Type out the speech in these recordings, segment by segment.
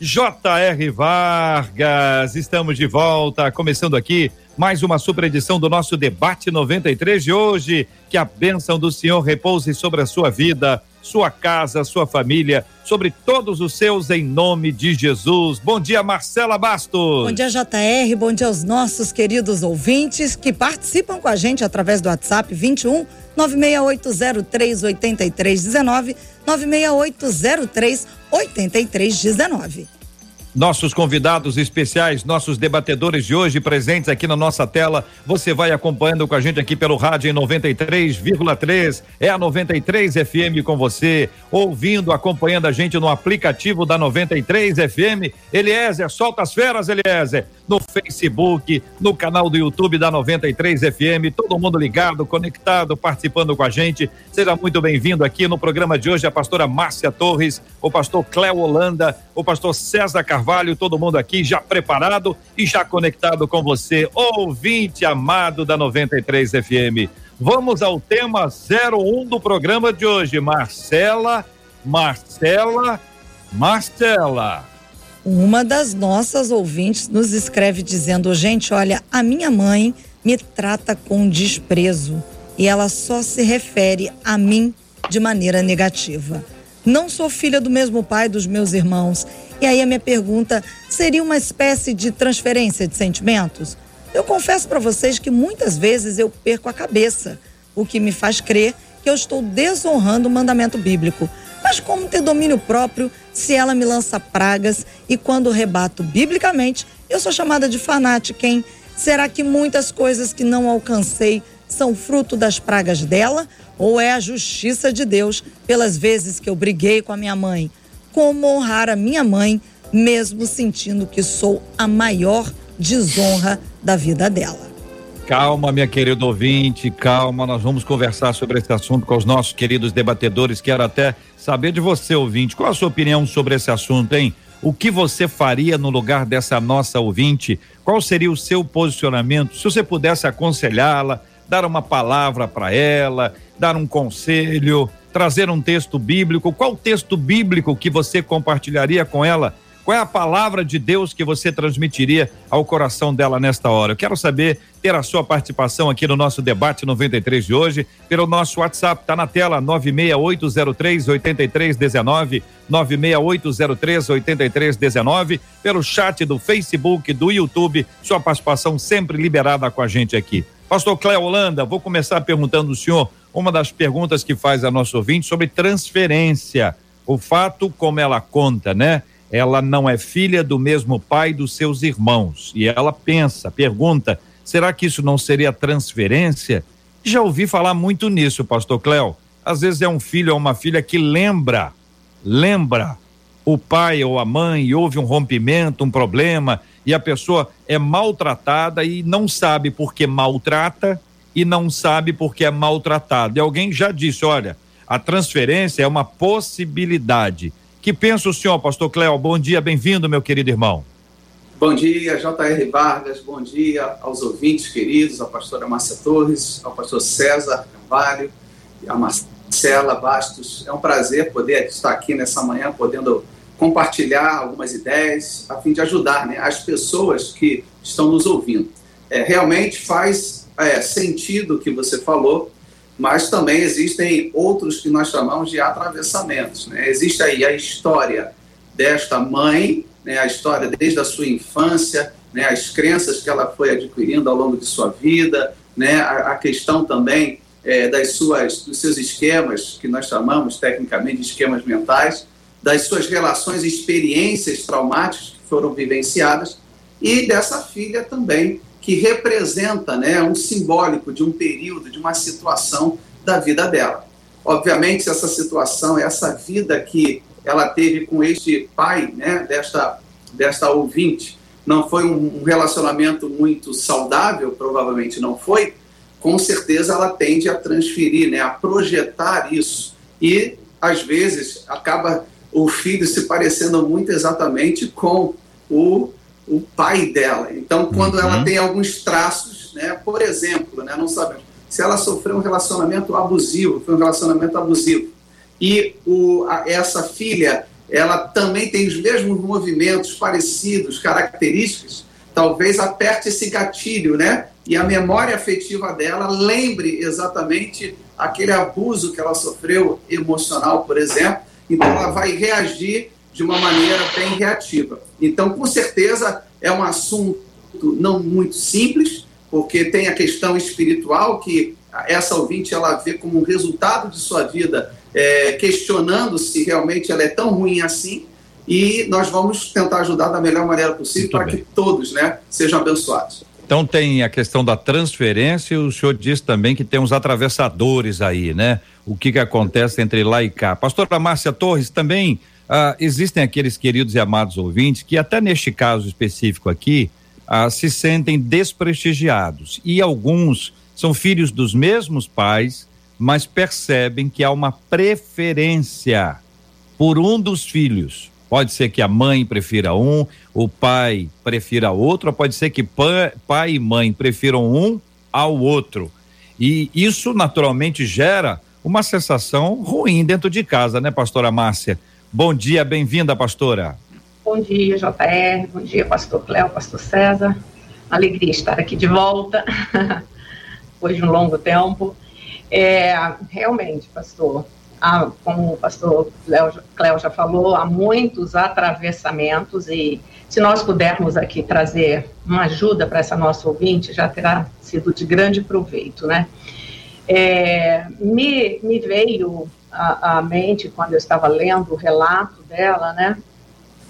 J.R. Vargas. Estamos de volta, começando aqui mais uma super edição do nosso debate 93 de hoje. Que a bênção do Senhor repouse sobre a sua vida, sua casa, sua família, sobre todos os seus, em nome de Jesus. Bom dia, Marcela Bastos. Bom dia, JR. Bom dia aos nossos queridos ouvintes que participam com a gente através do WhatsApp 21 96803 8319 96803 8319 nossos convidados especiais, nossos debatedores de hoje presentes aqui na nossa tela. Você vai acompanhando com a gente aqui pelo rádio em 93,3. É a 93 FM com você, ouvindo, acompanhando a gente no aplicativo da 93 FM. Eliezer, solta as feras, Eliezer. No Facebook, no canal do YouTube da 93 FM. Todo mundo ligado, conectado, participando com a gente. Seja muito bem-vindo aqui no programa de hoje a pastora Márcia Torres, o pastor Cléo Holanda, o pastor César Carvalho Carvalho, todo mundo aqui já preparado e já conectado com você, ouvinte amado da 93 FM. Vamos ao tema 01 do programa de hoje. Marcela, Marcela, Marcela. Uma das nossas ouvintes nos escreve dizendo: gente, olha, a minha mãe me trata com desprezo e ela só se refere a mim de maneira negativa. Não sou filha do mesmo pai dos meus irmãos e aí a minha pergunta seria uma espécie de transferência de sentimentos? Eu confesso para vocês que muitas vezes eu perco a cabeça, o que me faz crer que eu estou desonrando o mandamento bíblico. Mas como ter domínio próprio se ela me lança pragas e quando rebato biblicamente, eu sou chamada de fanática, hein? Será que muitas coisas que não alcancei são fruto das pragas dela ou é a justiça de Deus pelas vezes que eu briguei com a minha mãe? Como honrar a minha mãe, mesmo sentindo que sou a maior desonra da vida dela. Calma, minha querida ouvinte, calma. Nós vamos conversar sobre esse assunto com os nossos queridos debatedores. Quero até saber de você, ouvinte, qual a sua opinião sobre esse assunto, hein? O que você faria no lugar dessa nossa ouvinte? Qual seria o seu posicionamento? Se você pudesse aconselhá-la, dar uma palavra para ela, dar um conselho, trazer um texto bíblico. Qual texto bíblico que você compartilharia com ela? Qual é a palavra de Deus que você transmitiria ao coração dela nesta hora? Eu quero saber, ter a sua participação aqui no nosso debate 93 de hoje, pelo nosso WhatsApp, tá na tela 96803 8319, 96803 8319, pelo chat do Facebook, do YouTube, sua participação sempre liberada com a gente aqui. Pastor Cléo Holanda, vou começar perguntando ao senhor uma das perguntas que faz a nosso ouvinte sobre transferência. O fato, como ela conta, né? Ela não é filha do mesmo pai dos seus irmãos. E ela pensa, pergunta: será que isso não seria transferência? Já ouvi falar muito nisso, pastor Cléo. Às vezes é um filho ou uma filha que lembra, lembra o pai ou a mãe, houve um rompimento, um problema, e a pessoa é maltratada e não sabe por que maltrata e não sabe porque é maltratado. E alguém já disse: olha, a transferência é uma possibilidade. Que pensa o senhor, pastor Cléo? Bom dia, bem-vindo, meu querido irmão. Bom dia, J.R. Vargas, bom dia aos ouvintes queridos, à pastora Márcia Torres, ao pastor César Carvalho, a Marcela Bastos. É um prazer poder estar aqui nessa manhã, podendo compartilhar algumas ideias, a fim de ajudar né, as pessoas que estão nos ouvindo. É, realmente faz é, sentido que você falou, mas também existem outros que nós chamamos de atravessamentos. Né? Existe aí a história desta mãe, né, a história desde a sua infância, né, as crenças que ela foi adquirindo ao longo de sua vida, né, a, a questão também é, das suas, dos seus esquemas, que nós chamamos tecnicamente de esquemas mentais, das suas relações e experiências traumáticas que foram vivenciadas, e dessa filha também, que representa né, um simbólico de um período, de uma situação da vida dela. Obviamente, essa situação, essa vida que ela teve com este pai, né, desta desta ouvinte não foi um relacionamento muito saudável, provavelmente não foi, com certeza ela tende a transferir, né, a projetar isso. E, às vezes, acaba o filho se parecendo muito exatamente com o, o pai dela. Então, quando uhum. ela tem alguns traços, né, por exemplo, né, não sabemos se ela sofreu um relacionamento abusivo, foi um relacionamento abusivo, e o, a, essa filha ela também tem os mesmos movimentos parecidos, características, talvez aperte esse gatilho, né? E a memória afetiva dela lembre exatamente aquele abuso que ela sofreu emocional, por exemplo. Então ela vai reagir de uma maneira bem reativa. Então, com certeza, é um assunto não muito simples, porque tem a questão espiritual que essa ouvinte ela vê como um resultado de sua vida é, questionando se realmente ela é tão ruim assim, e nós vamos tentar ajudar da melhor maneira possível Muito para bem. que todos né, sejam abençoados. Então tem a questão da transferência e o senhor disse também que tem uns atravessadores aí, né? O que que acontece entre lá e cá. Pastora Márcia Torres, também ah, existem aqueles queridos e amados ouvintes que até neste caso específico aqui ah, se sentem desprestigiados e alguns são filhos dos mesmos pais, mas percebem que há uma preferência por um dos filhos. Pode ser que a mãe prefira um, o pai prefira outro, ou pode ser que pai e mãe prefiram um ao outro. E isso naturalmente gera uma sensação ruim dentro de casa, né, pastora Márcia? Bom dia, bem-vinda, pastora. Bom dia, JR, bom dia, pastor Cléo, pastor César. Alegria estar aqui de volta, depois de um longo tempo. É, realmente, pastor, há, como o pastor Cléo já falou, há muitos atravessamentos e se nós pudermos aqui trazer uma ajuda para essa nossa ouvinte, já terá sido de grande proveito, né? É, me, me veio à mente, quando eu estava lendo o relato dela, né,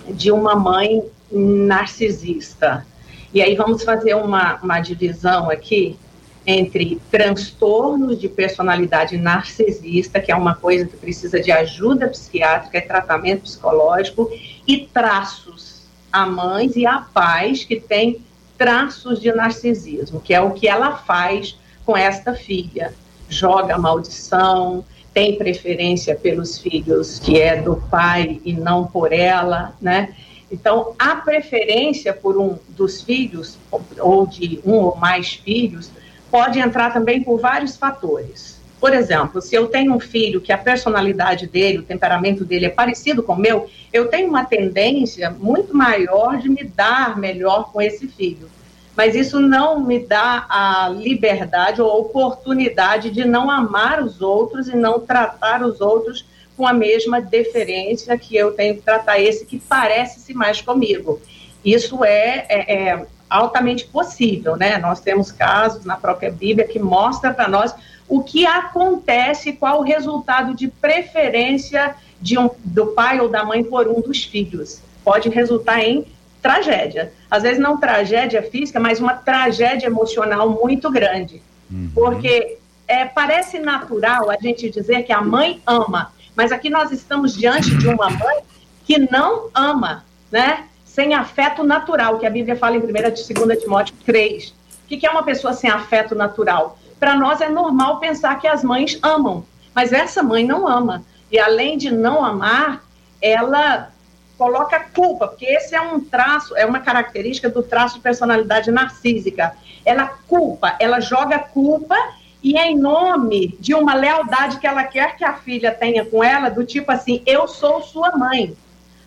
de uma mãe narcisista. E aí vamos fazer uma, uma divisão aqui entre transtornos de personalidade narcisista, que é uma coisa que precisa de ajuda psiquiátrica e tratamento psicológico, e traços a mães e a pais que têm traços de narcisismo, que é o que ela faz com esta filha. Joga maldição, tem preferência pelos filhos que é do pai e não por ela, né? Então, a preferência por um dos filhos, ou de um ou mais filhos, pode entrar também por vários fatores. Por exemplo, se eu tenho um filho que a personalidade dele, o temperamento dele é parecido com o meu, eu tenho uma tendência muito maior de me dar melhor com esse filho. Mas isso não me dá a liberdade ou oportunidade de não amar os outros e não tratar os outros com a mesma deferência que eu tenho que tratar esse que parece-se mais comigo. Isso é, é, é altamente possível, né? Nós temos casos na própria Bíblia que mostra para nós o que acontece, qual o resultado de preferência de um, do pai ou da mãe por um dos filhos. Pode resultar em tragédia. Às vezes não tragédia física, mas uma tragédia emocional muito grande. Uhum. Porque é, parece natural a gente dizer que a mãe ama, mas aqui nós estamos diante de uma mãe que não ama, né? sem afeto natural, que a Bíblia fala em 1 e 2 Timóteo 3. O que é uma pessoa sem afeto natural? Para nós é normal pensar que as mães amam, mas essa mãe não ama. E além de não amar, ela coloca culpa, porque esse é um traço, é uma característica do traço de personalidade narcísica. Ela culpa, ela joga culpa e é em nome de uma lealdade que ela quer que a filha tenha com ela, do tipo assim, eu sou sua mãe.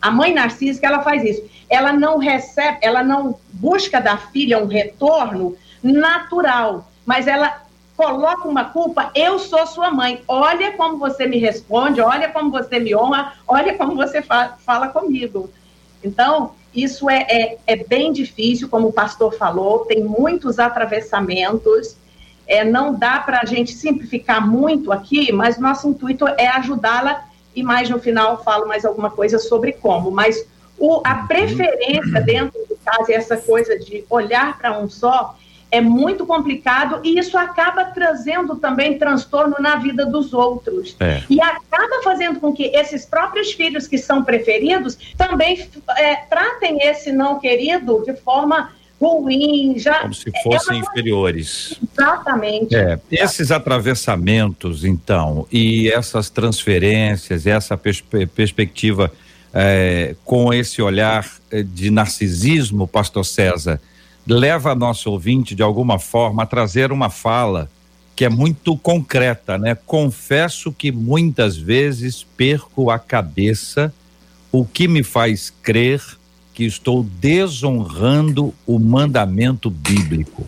A mãe narcísica, ela faz isso. Ela não recebe, ela não busca da filha um retorno natural, mas ela coloca uma culpa, eu sou sua mãe. Olha como você me responde, olha como você me honra, olha como você fa fala comigo. Então, isso é, é, é, bem difícil, como o pastor falou, tem muitos atravessamentos. É, não dá para a gente simplificar muito aqui, mas nosso intuito é ajudá-la e mais no final falo mais alguma coisa sobre como. Mas o, a preferência dentro do caso, essa coisa de olhar para um só, é muito complicado e isso acaba trazendo também transtorno na vida dos outros. É. E acaba fazendo com que esses próprios filhos que são preferidos também é, tratem esse não querido de forma ruim, já como se fossem é inferiores. Exatamente. É, esses atravessamentos, então, e essas transferências, essa pers perspectiva é, com esse olhar é, de narcisismo, Pastor César, leva nosso ouvinte de alguma forma a trazer uma fala que é muito concreta, né? Confesso que muitas vezes perco a cabeça, o que me faz crer que estou desonrando o mandamento bíblico.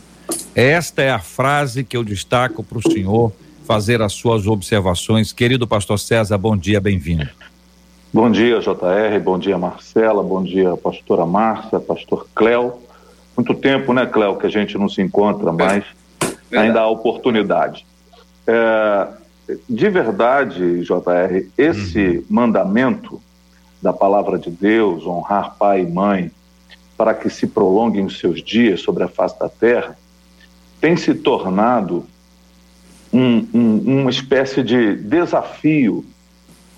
Esta é a frase que eu destaco para o senhor fazer as suas observações. Querido pastor César, bom dia, bem-vindo. Bom dia, JR, bom dia, Marcela, bom dia, pastora Márcia, pastor Cléo. Muito tempo, né, Cléo, que a gente não se encontra, mas ainda há oportunidade. É, de verdade, JR, esse uhum. mandamento da palavra de Deus, honrar pai e mãe, para que se prolonguem os seus dias sobre a face da terra, tem se tornado um, um, uma espécie de desafio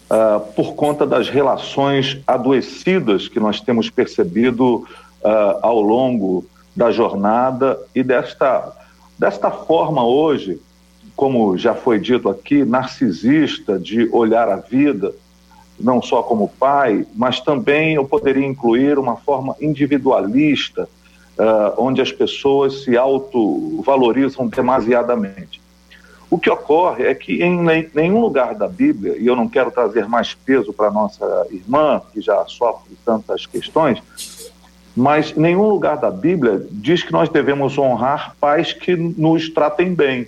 uh, por conta das relações adoecidas que nós temos percebido uh, ao longo da jornada e desta, desta forma hoje, como já foi dito aqui, narcisista de olhar a vida não só como pai, mas também eu poderia incluir uma forma individualista, uh, onde as pessoas se autovalorizam demasiadamente. O que ocorre é que em nenhum lugar da Bíblia, e eu não quero trazer mais peso para nossa irmã, que já sofre tantas questões, mas nenhum lugar da Bíblia diz que nós devemos honrar pais que nos tratem bem,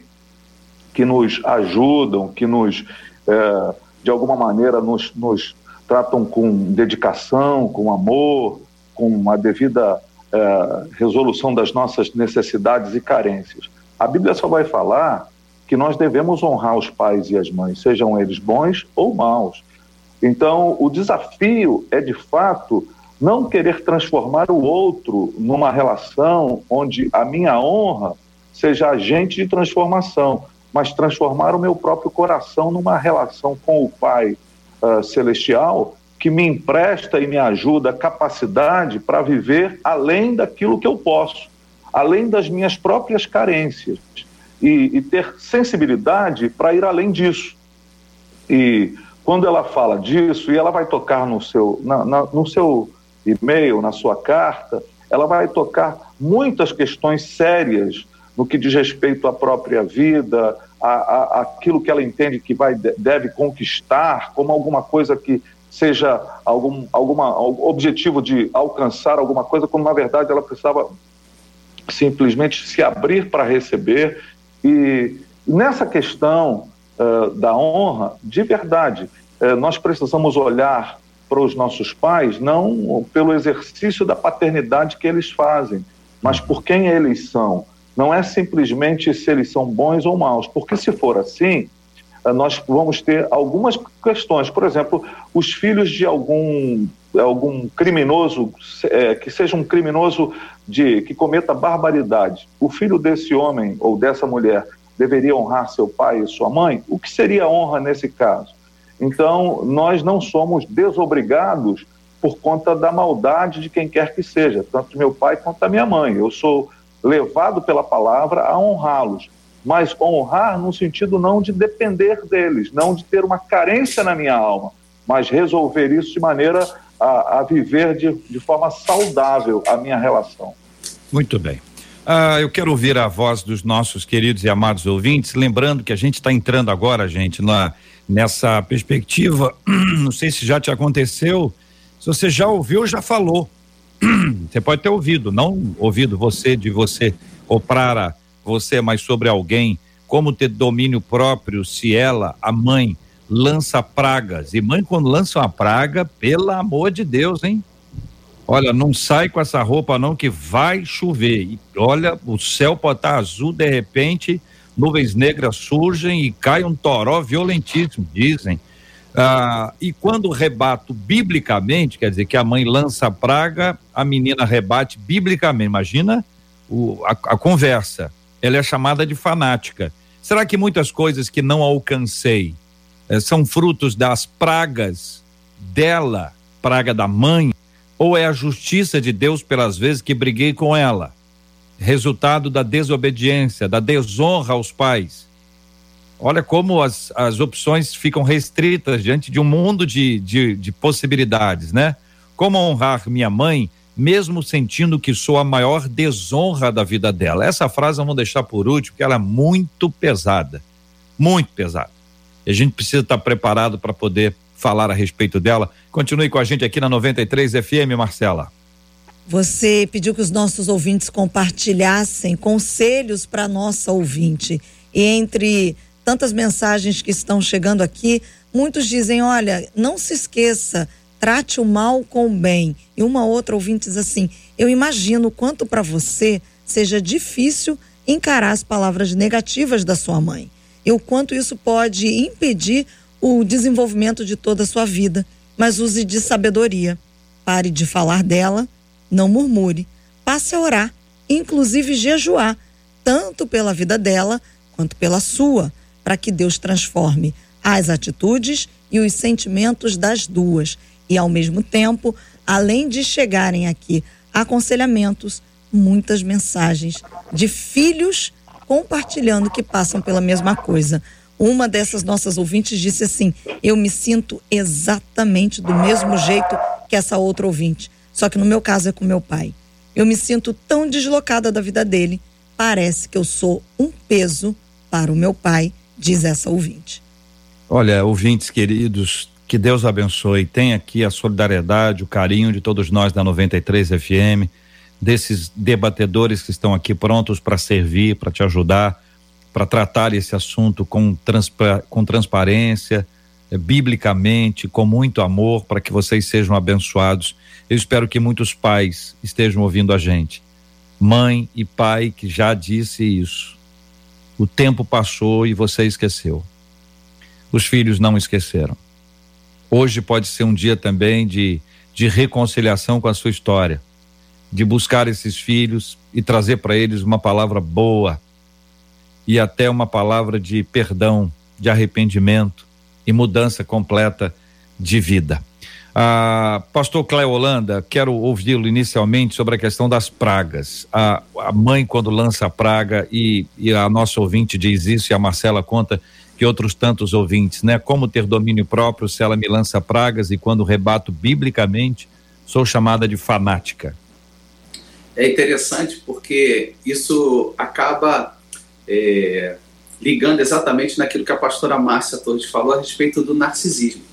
que nos ajudam, que nos. Eh, de alguma maneira nos, nos tratam com dedicação, com amor, com a devida é, resolução das nossas necessidades e carências. A Bíblia só vai falar que nós devemos honrar os pais e as mães, sejam eles bons ou maus. Então, o desafio é, de fato, não querer transformar o outro numa relação onde a minha honra seja agente de transformação, mas transformar o meu próprio coração numa relação com o Pai uh, Celestial que me empresta e me ajuda capacidade para viver além daquilo que eu posso, além das minhas próprias carências e, e ter sensibilidade para ir além disso. E quando ela fala disso e ela vai tocar no seu, na, na, no seu e-mail, na sua carta, ela vai tocar muitas questões sérias no que diz respeito à própria vida, a, a, aquilo que ela entende que vai, deve conquistar, como alguma coisa que seja algum alguma, objetivo de alcançar alguma coisa, como na verdade ela precisava simplesmente se abrir para receber. E nessa questão uh, da honra, de verdade, uh, nós precisamos olhar para os nossos pais não pelo exercício da paternidade que eles fazem, mas por quem eles são não é simplesmente se eles são bons ou maus, porque se for assim, eh, nós vamos ter algumas questões. Por exemplo, os filhos de algum, algum criminoso, é, que seja um criminoso de que cometa barbaridade, o filho desse homem ou dessa mulher deveria honrar seu pai e sua mãe? O que seria honra nesse caso? Então, nós não somos desobrigados por conta da maldade de quem quer que seja, tanto meu pai quanto da minha mãe. Eu sou levado pela palavra a honrá-los. Mas honrar no sentido não de depender deles, não de ter uma carência na minha alma, mas resolver isso de maneira a, a viver de, de forma saudável a minha relação. Muito bem. Ah, eu quero ouvir a voz dos nossos queridos e amados ouvintes, lembrando que a gente está entrando agora, gente, na, nessa perspectiva. Não sei se já te aconteceu, se você já ouviu, já falou. Você pode ter ouvido, não ouvido você de você ou para você, mas sobre alguém, como ter domínio próprio se ela, a mãe, lança pragas. E mãe, quando lança uma praga, pelo amor de Deus, hein? Olha, não sai com essa roupa não que vai chover. E olha, o céu pode estar azul, de repente, nuvens negras surgem e cai um toró violentíssimo, dizem. Ah, e quando rebato biblicamente, quer dizer que a mãe lança a praga, a menina rebate biblicamente. Imagina o, a, a conversa, ela é chamada de fanática. Será que muitas coisas que não alcancei eh, são frutos das pragas dela, praga da mãe, ou é a justiça de Deus pelas vezes que briguei com ela? Resultado da desobediência, da desonra aos pais. Olha como as, as opções ficam restritas diante de um mundo de, de, de possibilidades, né? Como honrar minha mãe, mesmo sentindo que sou a maior desonra da vida dela. Essa frase vamos deixar por último, porque ela é muito pesada. Muito pesada. E a gente precisa estar preparado para poder falar a respeito dela. Continue com a gente aqui na 93 FM, Marcela. Você pediu que os nossos ouvintes compartilhassem conselhos para nossa ouvinte. E entre tantas mensagens que estão chegando aqui, muitos dizem: olha, não se esqueça, trate o mal com o bem. E uma outra ouvinte diz assim: eu imagino quanto para você seja difícil encarar as palavras negativas da sua mãe e o quanto isso pode impedir o desenvolvimento de toda a sua vida. Mas use de sabedoria. Pare de falar dela, não murmure. Passe a orar, inclusive jejuar, tanto pela vida dela quanto pela sua para que Deus transforme as atitudes e os sentimentos das duas. E, ao mesmo tempo, além de chegarem aqui aconselhamentos, muitas mensagens de filhos compartilhando que passam pela mesma coisa. Uma dessas nossas ouvintes disse assim: Eu me sinto exatamente do mesmo jeito que essa outra ouvinte, só que no meu caso é com meu pai. Eu me sinto tão deslocada da vida dele, parece que eu sou um peso para o meu pai diz essa ouvinte. Olha, ouvintes queridos, que Deus abençoe. Tem aqui a solidariedade, o carinho de todos nós da 93 FM, desses debatedores que estão aqui prontos para servir, para te ajudar, para tratar esse assunto com, transpa com transparência, é, biblicamente, com muito amor, para que vocês sejam abençoados. Eu espero que muitos pais estejam ouvindo a gente. Mãe e pai que já disse isso o tempo passou e você esqueceu. Os filhos não esqueceram. Hoje pode ser um dia também de, de reconciliação com a sua história, de buscar esses filhos e trazer para eles uma palavra boa e até uma palavra de perdão, de arrependimento e mudança completa de vida. Ah, Pastor Cléo Holanda, quero ouvi-lo inicialmente sobre a questão das pragas. A, a mãe, quando lança a praga, e, e, a nossa ouvinte diz isso, e a Marcela conta que outros tantos ouvintes, né? Como ter domínio próprio se ela me lança pragas e quando rebato biblicamente, sou chamada de fanática. É interessante porque isso acaba é, ligando exatamente naquilo que a pastora Márcia Torres falou a respeito do narcisismo.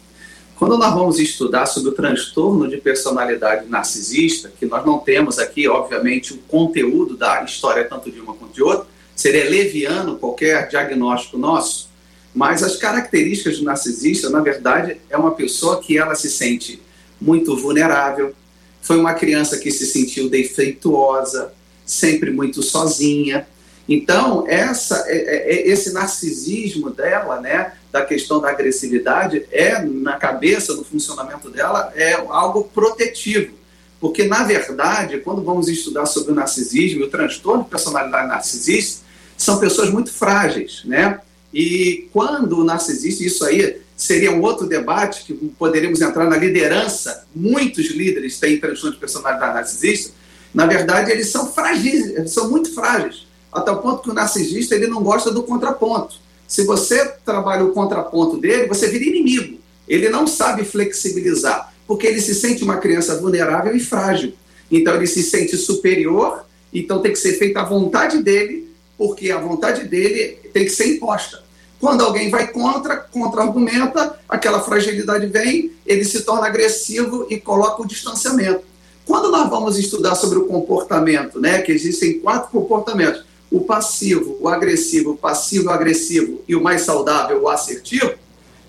Quando nós vamos estudar sobre o transtorno de personalidade narcisista, que nós não temos aqui, obviamente, o conteúdo da história tanto de uma quanto de outra, seria leviano qualquer diagnóstico nosso, mas as características do narcisista, na verdade, é uma pessoa que ela se sente muito vulnerável, foi uma criança que se sentiu defeituosa, sempre muito sozinha, então, essa, é, é, é, esse narcisismo dela, né, da questão da agressividade, é, na cabeça, no funcionamento dela, é algo protetivo. Porque, na verdade, quando vamos estudar sobre o narcisismo e o transtorno de personalidade narcisista, são pessoas muito frágeis, né? E quando o narcisista, isso aí seria um outro debate, que poderíamos entrar na liderança, muitos líderes têm transtorno de personalidade narcisista, na verdade, eles são frágeis, são muito frágeis até o ponto que o narcisista ele não gosta do contraponto. Se você trabalha o contraponto dele, você vira inimigo. Ele não sabe flexibilizar, porque ele se sente uma criança vulnerável e frágil. Então ele se sente superior, então tem que ser feita a vontade dele, porque a vontade dele tem que ser imposta. Quando alguém vai contra, contra-argumenta, aquela fragilidade vem, ele se torna agressivo e coloca o distanciamento. Quando nós vamos estudar sobre o comportamento, né, que existem quatro comportamentos, o passivo, o agressivo, o passivo, o agressivo e o mais saudável, o assertivo,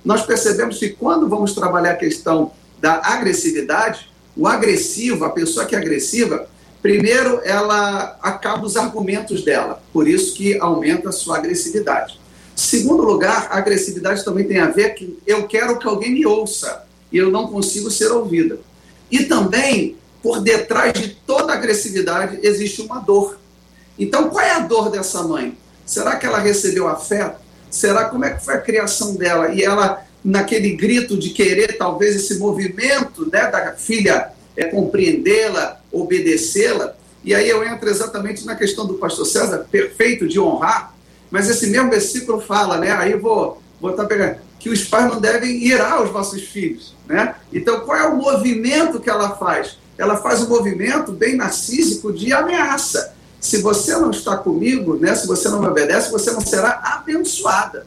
nós percebemos que quando vamos trabalhar a questão da agressividade, o agressivo, a pessoa que é agressiva, primeiro ela acaba os argumentos dela, por isso que aumenta a sua agressividade. Segundo lugar, a agressividade também tem a ver que eu quero que alguém me ouça e eu não consigo ser ouvida. E também, por detrás de toda agressividade, existe uma dor. Então, qual é a dor dessa mãe? Será que ela recebeu afeto? Será como é que foi a criação dela? E ela, naquele grito de querer, talvez, esse movimento né, da filha é, compreendê-la, obedecê-la. E aí eu entro exatamente na questão do pastor César, perfeito de honrar, mas esse mesmo versículo fala, né? Aí vou botar pegando que os pais não devem irar os vossos filhos, né? Então, qual é o movimento que ela faz? Ela faz um movimento bem narcísico de ameaça. Se você não está comigo, né? Se você não me obedece, você não será abençoada.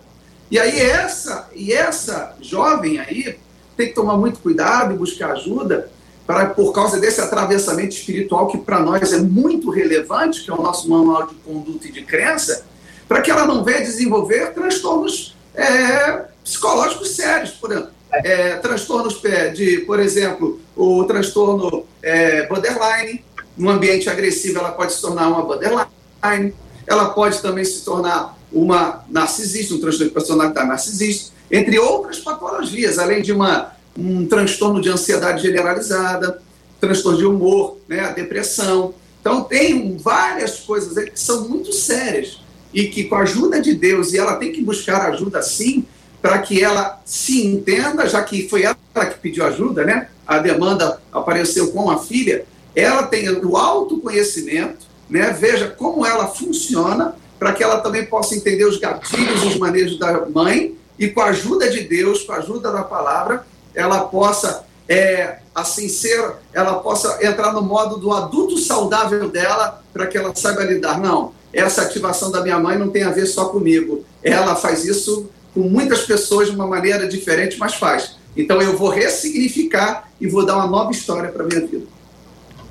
E aí essa e essa jovem aí tem que tomar muito cuidado e buscar ajuda para por causa desse atravessamento espiritual que para nós é muito relevante, que é o nosso manual de conduta e de crença, para que ela não venha desenvolver transtornos é, psicológicos sérios, por exemplo. É, transtornos de, por exemplo, o transtorno é, borderline, no ambiente agressivo ela pode se tornar uma borderline, ela pode também se tornar uma narcisista, um transtorno de personalidade narcisista, entre outras patologias, além de uma, um transtorno de ansiedade generalizada, transtorno de humor, né, a depressão. Então, tem várias coisas aí que são muito sérias e que, com a ajuda de Deus, e ela tem que buscar ajuda sim, para que ela se entenda, já que foi ela que pediu ajuda, né? A demanda apareceu com a filha, ela tenha o autoconhecimento, né? Veja como ela funciona, para que ela também possa entender os gatilhos, os manejos da mãe, e com a ajuda de Deus, com a ajuda da palavra, ela possa é, assim ser, ela possa entrar no modo do adulto saudável dela, para que ela saiba lidar. Não, essa ativação da minha mãe não tem a ver só comigo. Ela faz isso com muitas pessoas de uma maneira diferente, mas faz. Então eu vou ressignificar e vou dar uma nova história para minha vida.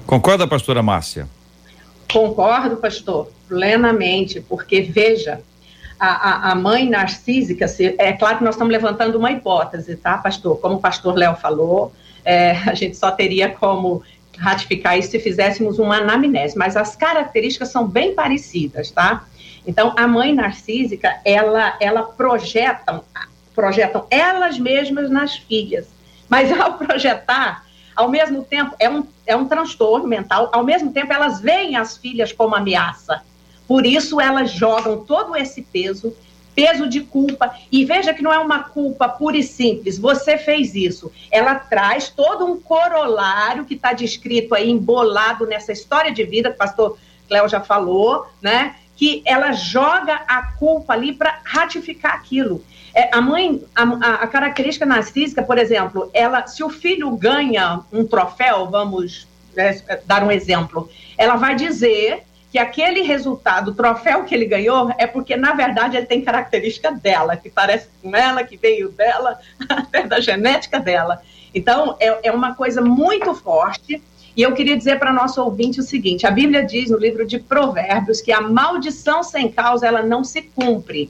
Concorda, pastora Márcia? Concordo, pastor, plenamente, porque veja, a, a, a mãe narcísica, é claro que nós estamos levantando uma hipótese, tá, pastor? Como o pastor Léo falou, é, a gente só teria como ratificar isso se fizéssemos uma anamnese, mas as características são bem parecidas, tá? Então, a mãe narcísica, ela, ela projetam, projetam elas mesmas nas filhas. Mas ao projetar, ao mesmo tempo, é um, é um transtorno mental, ao mesmo tempo elas veem as filhas como ameaça. Por isso elas jogam todo esse peso, peso de culpa. E veja que não é uma culpa pura e simples, você fez isso. Ela traz todo um corolário que está descrito aí, embolado nessa história de vida, que o pastor Cléo já falou, né? Que ela joga a culpa ali para ratificar aquilo. É, a mãe, a, a, característica narcísica, por exemplo, ela, se o filho ganha um troféu, vamos né, dar um exemplo, ela vai dizer que aquele resultado, o troféu que ele ganhou, é porque, na verdade, ele tem característica dela, que parece com ela, que veio dela, até da genética dela. Então, é, é uma coisa muito forte e eu queria dizer para nosso ouvinte o seguinte: a Bíblia diz no livro de Provérbios que a maldição sem causa ela não se cumpre.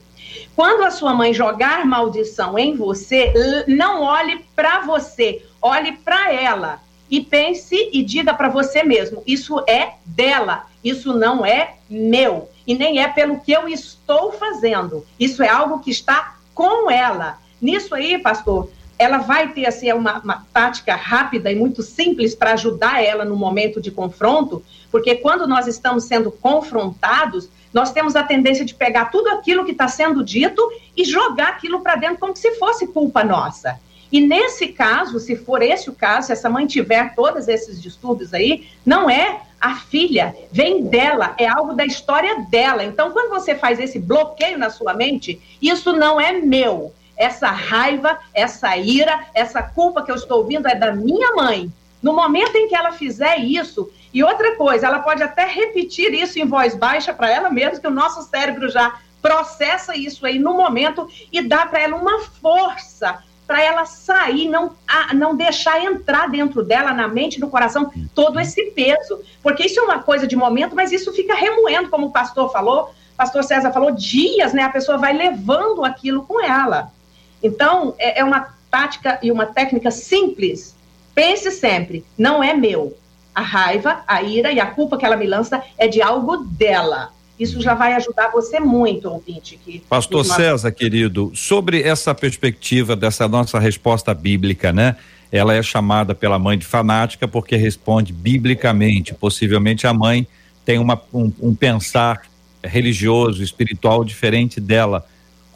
Quando a sua mãe jogar maldição em você, não olhe para você, olhe para ela e pense e diga para você mesmo: isso é dela, isso não é meu e nem é pelo que eu estou fazendo. Isso é algo que está com ela. Nisso aí, pastor, ela vai ter assim uma, uma tática rápida e muito simples para ajudar ela no momento de confronto, porque quando nós estamos sendo confrontados, nós temos a tendência de pegar tudo aquilo que está sendo dito e jogar aquilo para dentro como se fosse culpa nossa. E nesse caso, se for esse o caso, se essa mãe tiver todos esses distúrbios aí, não é a filha, vem dela, é algo da história dela. Então, quando você faz esse bloqueio na sua mente, isso não é meu, essa raiva, essa ira, essa culpa que eu estou ouvindo é da minha mãe. No momento em que ela fizer isso, e outra coisa, ela pode até repetir isso em voz baixa para ela mesma, que o nosso cérebro já processa isso aí no momento e dá para ela uma força para ela sair, não, a, não deixar entrar dentro dela, na mente, no coração, todo esse peso. Porque isso é uma coisa de momento, mas isso fica remoendo, como o pastor falou, pastor César falou, dias, né? A pessoa vai levando aquilo com ela. Então, é, é uma tática e uma técnica simples. Pense sempre, não é meu. A raiva, a ira e a culpa que ela me lança é de algo dela. Isso já vai ajudar você muito, ouvinte. Que Pastor César, querido, sobre essa perspectiva dessa nossa resposta bíblica, né? Ela é chamada pela mãe de fanática porque responde biblicamente. Possivelmente a mãe tem uma, um, um pensar religioso, espiritual diferente dela.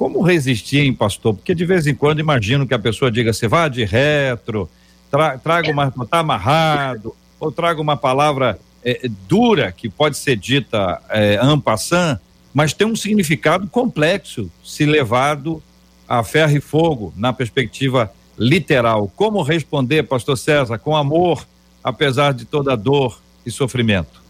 Como resistir, hein, pastor? Porque de vez em quando imagino que a pessoa diga, você vá de retro, tra, traga uma, tá amarrado, ou traga uma palavra é, dura que pode ser dita é, passant, mas tem um significado complexo se levado a ferro e fogo na perspectiva literal. Como responder, pastor César, com amor, apesar de toda dor e sofrimento?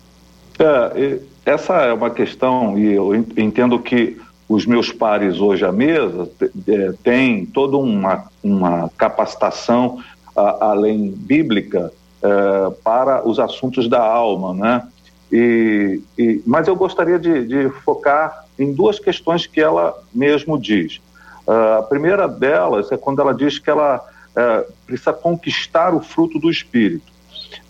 É, essa é uma questão, e eu entendo que os meus pares hoje à mesa é, têm toda uma, uma capacitação a, além bíblica é, para os assuntos da alma, né? E, e, mas eu gostaria de, de, focar em duas questões que ela mesmo diz. Uh, a primeira delas é quando ela diz que ela uh, precisa conquistar o fruto do Espírito.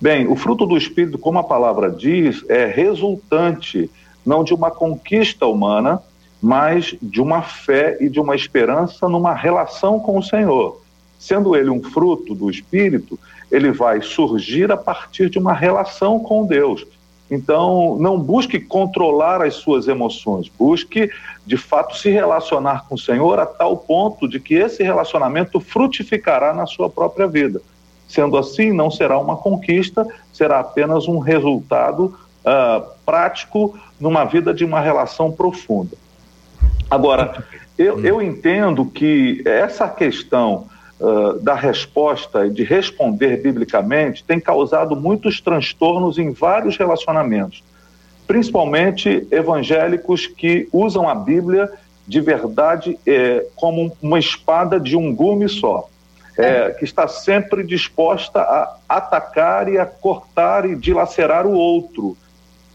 Bem, o fruto do Espírito, como a palavra diz, é resultante não de uma conquista humana, mas de uma fé e de uma esperança numa relação com o Senhor. Sendo ele um fruto do Espírito, ele vai surgir a partir de uma relação com Deus. Então, não busque controlar as suas emoções, busque de fato se relacionar com o Senhor a tal ponto de que esse relacionamento frutificará na sua própria vida. Sendo assim, não será uma conquista, será apenas um resultado uh, prático numa vida de uma relação profunda. Agora, eu, eu entendo que essa questão uh, da resposta e de responder biblicamente tem causado muitos transtornos em vários relacionamentos, principalmente evangélicos que usam a Bíblia de verdade eh, como uma espada de um gume só é, que está sempre disposta a atacar e a cortar e dilacerar o outro.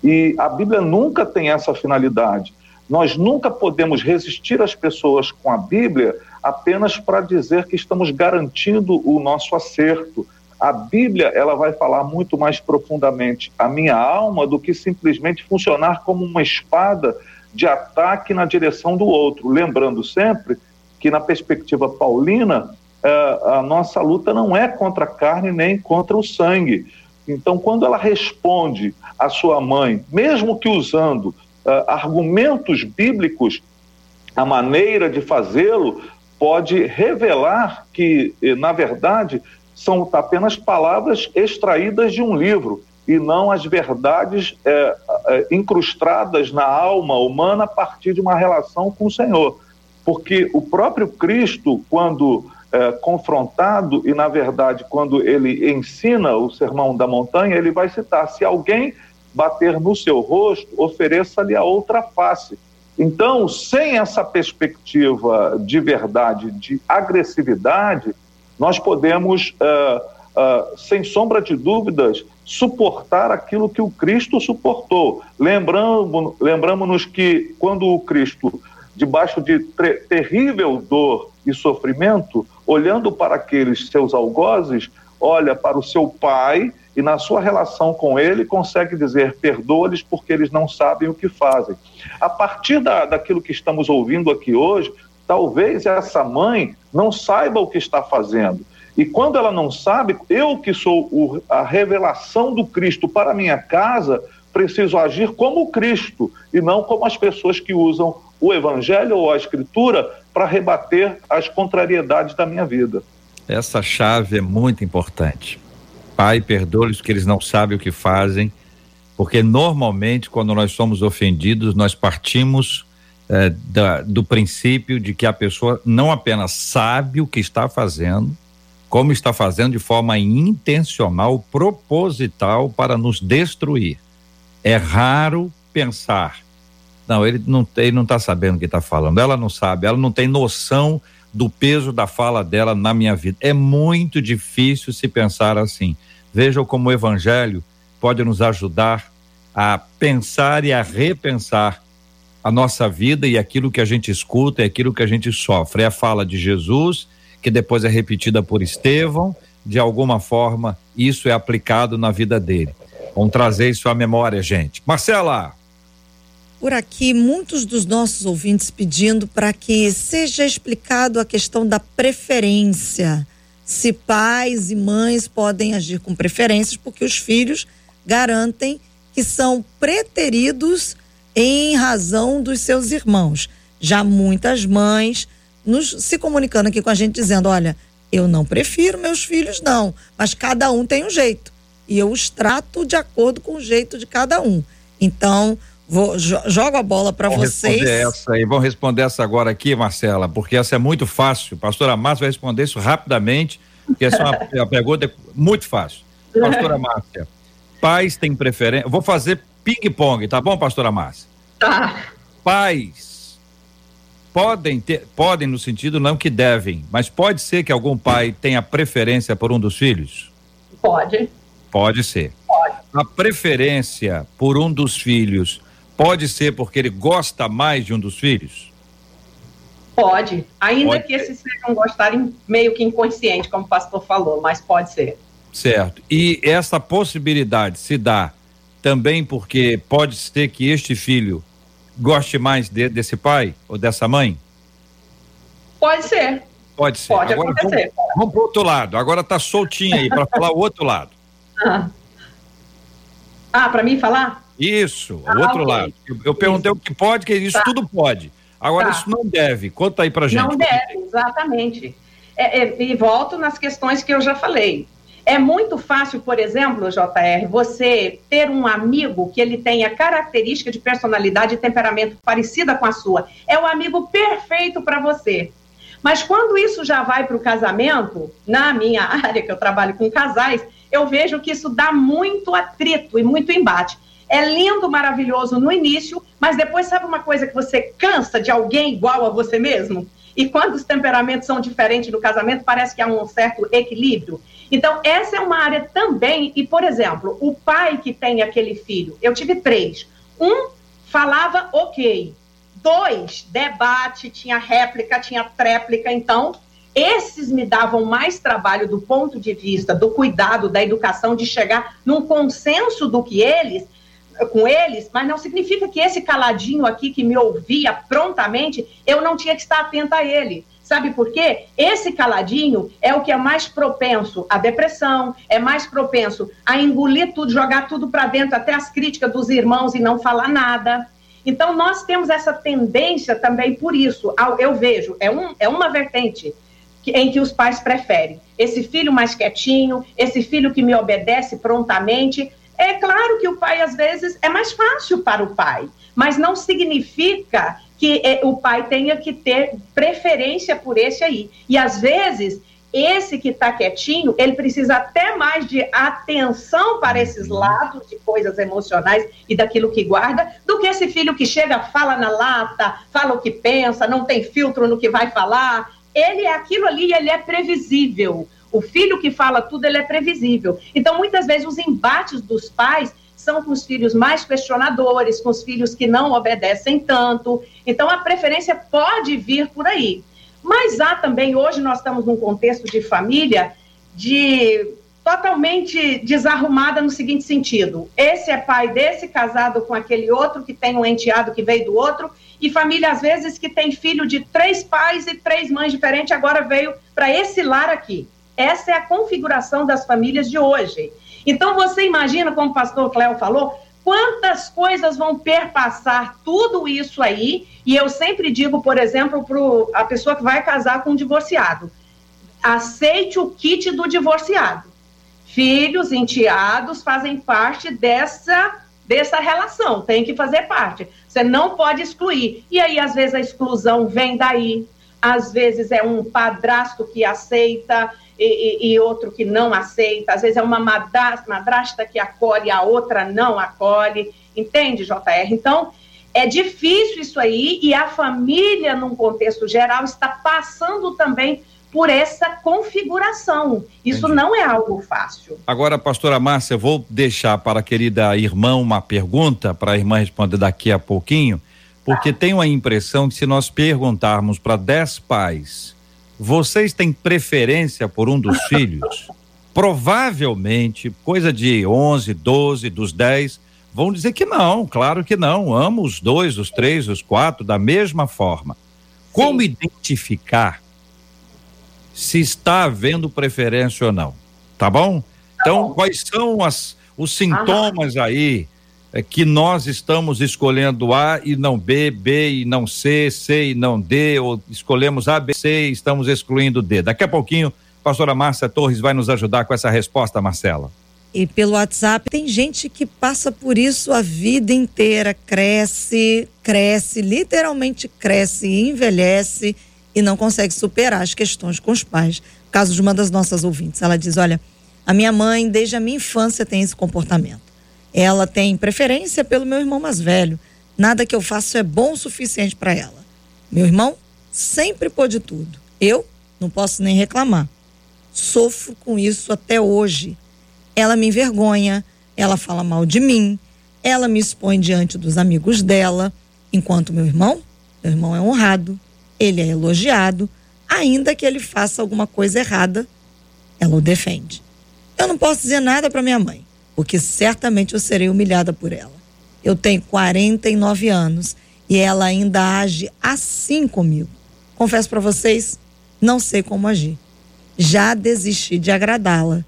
E a Bíblia nunca tem essa finalidade. Nós nunca podemos resistir às pessoas com a Bíblia apenas para dizer que estamos garantindo o nosso acerto. A Bíblia ela vai falar muito mais profundamente a minha alma do que simplesmente funcionar como uma espada de ataque na direção do outro. Lembrando sempre que, na perspectiva paulina, é, a nossa luta não é contra a carne nem contra o sangue. Então, quando ela responde à sua mãe, mesmo que usando argumentos bíblicos, a maneira de fazê-lo pode revelar que, eh, na verdade, são apenas palavras extraídas de um livro e não as verdades é, é, incrustadas na alma humana a partir de uma relação com o Senhor. Porque o próprio Cristo, quando é, confrontado, e na verdade, quando ele ensina o Sermão da Montanha, ele vai citar: se alguém bater no seu rosto, ofereça-lhe a outra face. Então, sem essa perspectiva de verdade, de agressividade, nós podemos, uh, uh, sem sombra de dúvidas, suportar aquilo que o Cristo suportou. Lembramos-nos lembramos que quando o Cristo, debaixo de terrível dor e sofrimento, olhando para aqueles seus algozes, olha para o seu pai e na sua relação com ele consegue dizer perdoa-lhes porque eles não sabem o que fazem. A partir da, daquilo que estamos ouvindo aqui hoje, talvez essa mãe não saiba o que está fazendo. E quando ela não sabe, eu que sou o, a revelação do Cristo para minha casa, preciso agir como Cristo e não como as pessoas que usam o Evangelho ou a Escritura para rebater as contrariedades da minha vida. Essa chave é muito importante. Pai, perdoe-os que eles não sabem o que fazem, porque normalmente quando nós somos ofendidos, nós partimos eh, da, do princípio de que a pessoa não apenas sabe o que está fazendo, como está fazendo de forma intencional, proposital para nos destruir. É raro pensar não, ele não ele não está sabendo o que está falando. Ela não sabe, ela não tem noção do peso da fala dela na minha vida. É muito difícil se pensar assim. Vejam como o evangelho pode nos ajudar a pensar e a repensar a nossa vida e aquilo que a gente escuta e aquilo que a gente sofre. É a fala de Jesus, que depois é repetida por Estevão, de alguma forma isso é aplicado na vida dele. Vamos trazer isso à memória, gente. Marcela! por aqui muitos dos nossos ouvintes pedindo para que seja explicado a questão da preferência. Se pais e mães podem agir com preferências, porque os filhos garantem que são preteridos em razão dos seus irmãos. Já muitas mães nos se comunicando aqui com a gente dizendo, olha, eu não prefiro meus filhos não, mas cada um tem um jeito e eu os trato de acordo com o jeito de cada um. Então, vou jogo a bola para vocês. Responder essa aí, vão responder essa agora aqui, Marcela, porque essa é muito fácil. Pastora Márcia vai responder isso rapidamente, porque essa é uma, é uma pergunta muito fácil. Pastora Márcia, pais têm preferência. Vou fazer ping-pong, tá bom, pastora Márcia? Tá. Pais podem ter, podem no sentido não que devem, mas pode ser que algum pai tenha preferência por um dos filhos? Pode. Pode ser. Pode. A preferência por um dos filhos pode ser porque ele gosta mais de um dos filhos? Pode. Ainda pode que esses sejam gostarem meio que inconsciente, como o pastor falou, mas pode ser. Certo. E essa possibilidade se dá também porque pode ser que este filho goste mais de, desse pai ou dessa mãe? Pode ser. Pode ser. Pode Agora, acontecer. Vamos, vamos para o outro lado. Agora está soltinho aí para falar o outro lado. Ah, ah para mim falar? Isso, o ah, outro okay. lado. Eu, eu perguntei o que pode, que isso tá. tudo pode. Agora, tá. isso não deve. Conta aí para gente. Não deve, exatamente. É, é, e volto nas questões que eu já falei. É muito fácil, por exemplo, JR, você ter um amigo que ele tenha característica de personalidade e temperamento parecida com a sua. É o amigo perfeito para você. Mas quando isso já vai para o casamento, na minha área, que eu trabalho com casais, eu vejo que isso dá muito atrito e muito embate. É lindo, maravilhoso no início, mas depois sabe uma coisa que você cansa de alguém igual a você mesmo? E quando os temperamentos são diferentes no casamento, parece que há um certo equilíbrio. Então, essa é uma área também, e, por exemplo, o pai que tem aquele filho, eu tive três. Um falava ok. Dois, debate, tinha réplica, tinha tréplica. Então, esses me davam mais trabalho do ponto de vista do cuidado, da educação, de chegar num consenso do que eles, com eles, mas não significa que esse caladinho aqui que me ouvia prontamente, eu não tinha que estar atenta a ele. Sabe por quê? Esse caladinho é o que é mais propenso à depressão, é mais propenso a engolir tudo, jogar tudo para dentro, até as críticas dos irmãos e não falar nada. Então, nós temos essa tendência também por isso. Eu vejo, é, um, é uma vertente em que os pais preferem esse filho mais quietinho, esse filho que me obedece prontamente. É claro que o pai, às vezes, é mais fácil para o pai, mas não significa que é, o pai tenha que ter preferência por esse aí. E às vezes, esse que está quietinho, ele precisa até mais de atenção para esses uhum. lados de coisas emocionais e daquilo que guarda, do que esse filho que chega, fala na lata, fala o que pensa, não tem filtro no que vai falar. Ele é aquilo ali, ele é previsível. O filho que fala tudo, ele é previsível. Então, muitas vezes, os embates dos pais são com os filhos mais questionadores, com os filhos que não obedecem tanto. Então, a preferência pode vir por aí. Mas há também, hoje nós estamos num contexto de família de totalmente desarrumada no seguinte sentido: esse é pai desse casado com aquele outro que tem um enteado que veio do outro, e família às vezes que tem filho de três pais e três mães diferentes, agora veio para esse lar aqui. Essa é a configuração das famílias de hoje. Então você imagina, como o pastor Cléo falou, quantas coisas vão perpassar tudo isso aí. E eu sempre digo, por exemplo, para a pessoa que vai casar com um divorciado: aceite o kit do divorciado. Filhos, enteados fazem parte dessa dessa relação, tem que fazer parte. Você não pode excluir. E aí, às vezes, a exclusão vem daí, às vezes é um padrasto que aceita, e, e, outro que não aceita, às vezes é uma madrasta, madrasta que acolhe, a outra não acolhe, entende, JR? Então, é difícil isso aí, e a família, num contexto geral, está passando também por essa configuração. Isso Entendi. não é algo fácil. Agora, pastora Márcia, vou deixar para a querida irmã uma pergunta, para a irmã responder daqui a pouquinho, porque tá. tenho a impressão que se nós perguntarmos para dez pais vocês têm preferência por um dos filhos? Provavelmente, coisa de 11, 12, dos 10, vão dizer que não, claro que não. Amo os dois, os três, os quatro, da mesma forma. Como Sim. identificar se está havendo preferência ou não? Tá bom? Então, tá bom. quais são as, os sintomas aí é, que nós estamos escolhendo A e não B, B e não C, C e não D, ou escolhemos A, B, C e estamos excluindo D. Daqui a pouquinho, a pastora Márcia Torres vai nos ajudar com essa resposta, Marcela. E pelo WhatsApp, tem gente que passa por isso a vida inteira, cresce, cresce, literalmente cresce, envelhece e não consegue superar as questões com os pais. Caso de uma das nossas ouvintes, ela diz: Olha, a minha mãe, desde a minha infância, tem esse comportamento. Ela tem preferência pelo meu irmão mais velho. Nada que eu faço é bom o suficiente para ela. Meu irmão sempre pôde tudo. Eu não posso nem reclamar. Sofro com isso até hoje. Ela me envergonha, ela fala mal de mim, ela me expõe diante dos amigos dela, enquanto meu irmão, meu irmão é honrado, ele é elogiado, ainda que ele faça alguma coisa errada, ela o defende. Eu não posso dizer nada para minha mãe porque certamente eu serei humilhada por ela. Eu tenho 49 anos e ela ainda age assim comigo. Confesso para vocês, não sei como agir. Já desisti de agradá-la.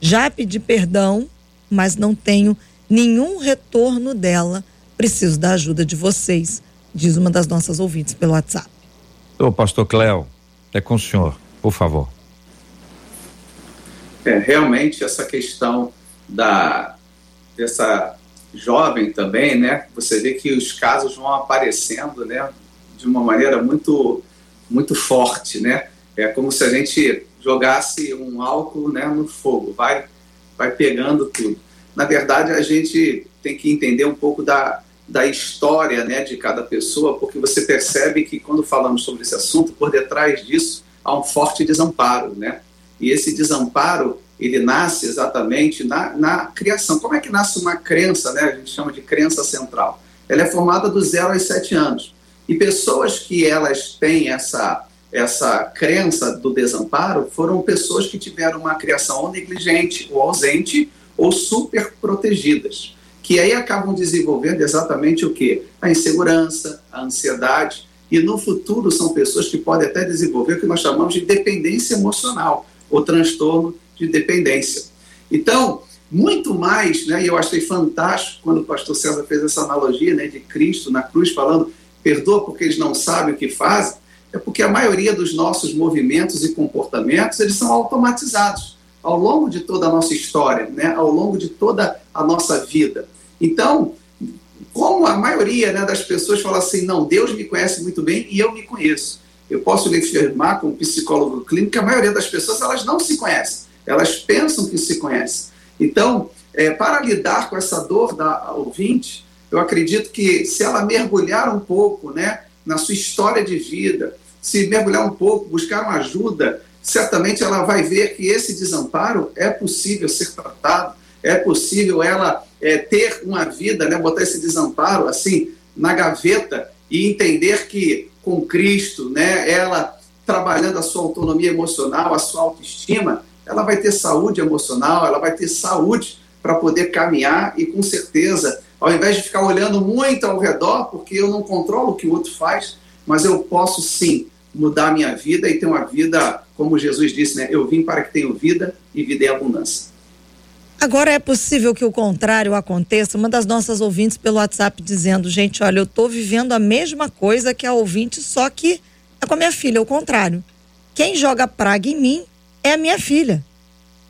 Já pedi perdão, mas não tenho nenhum retorno dela. Preciso da ajuda de vocês, diz uma das nossas ouvintes pelo WhatsApp. Ô, pastor Cléo, é com o senhor, por favor. É, realmente essa questão da dessa jovem também, né? Você vê que os casos vão aparecendo, né? De uma maneira muito muito forte, né? É como se a gente jogasse um álcool, né, no fogo, vai vai pegando tudo. Na verdade, a gente tem que entender um pouco da da história, né, de cada pessoa, porque você percebe que quando falamos sobre esse assunto, por detrás disso há um forte desamparo, né? E esse desamparo ele nasce exatamente na, na criação. Como é que nasce uma crença, né? A gente chama de crença central. Ela é formada do zero aos sete anos. E pessoas que elas têm essa, essa crença do desamparo foram pessoas que tiveram uma criação ou negligente, ou ausente, ou super protegidas. Que aí acabam desenvolvendo exatamente o que? A insegurança, a ansiedade. E no futuro são pessoas que podem até desenvolver o que nós chamamos de dependência emocional, ou transtorno de dependência. Então, muito mais, né, e eu achei fantástico quando o pastor César fez essa analogia né, de Cristo na cruz, falando, perdoa porque eles não sabem o que fazem, é porque a maioria dos nossos movimentos e comportamentos, eles são automatizados ao longo de toda a nossa história, né, ao longo de toda a nossa vida. Então, como a maioria né, das pessoas fala assim, não, Deus me conhece muito bem e eu me conheço. Eu posso lhe afirmar, como psicólogo clínico, que a maioria das pessoas elas não se conhecem. Elas pensam que se conhecem. Então, é, para lidar com essa dor da ouvinte, eu acredito que se ela mergulhar um pouco né, na sua história de vida, se mergulhar um pouco, buscar uma ajuda, certamente ela vai ver que esse desamparo é possível ser tratado, é possível ela é, ter uma vida, né, botar esse desamparo assim na gaveta e entender que com Cristo, né, ela trabalhando a sua autonomia emocional, a sua autoestima, ela vai ter saúde emocional, ela vai ter saúde para poder caminhar e com certeza, ao invés de ficar olhando muito ao redor, porque eu não controlo o que o outro faz, mas eu posso sim mudar a minha vida e ter uma vida, como Jesus disse, né? Eu vim para que tenham vida e vida em abundância. Agora é possível que o contrário aconteça. Uma das nossas ouvintes pelo WhatsApp dizendo: gente, olha, eu estou vivendo a mesma coisa que a ouvinte, só que é com a minha filha, é o contrário. Quem joga praga em mim é a minha filha.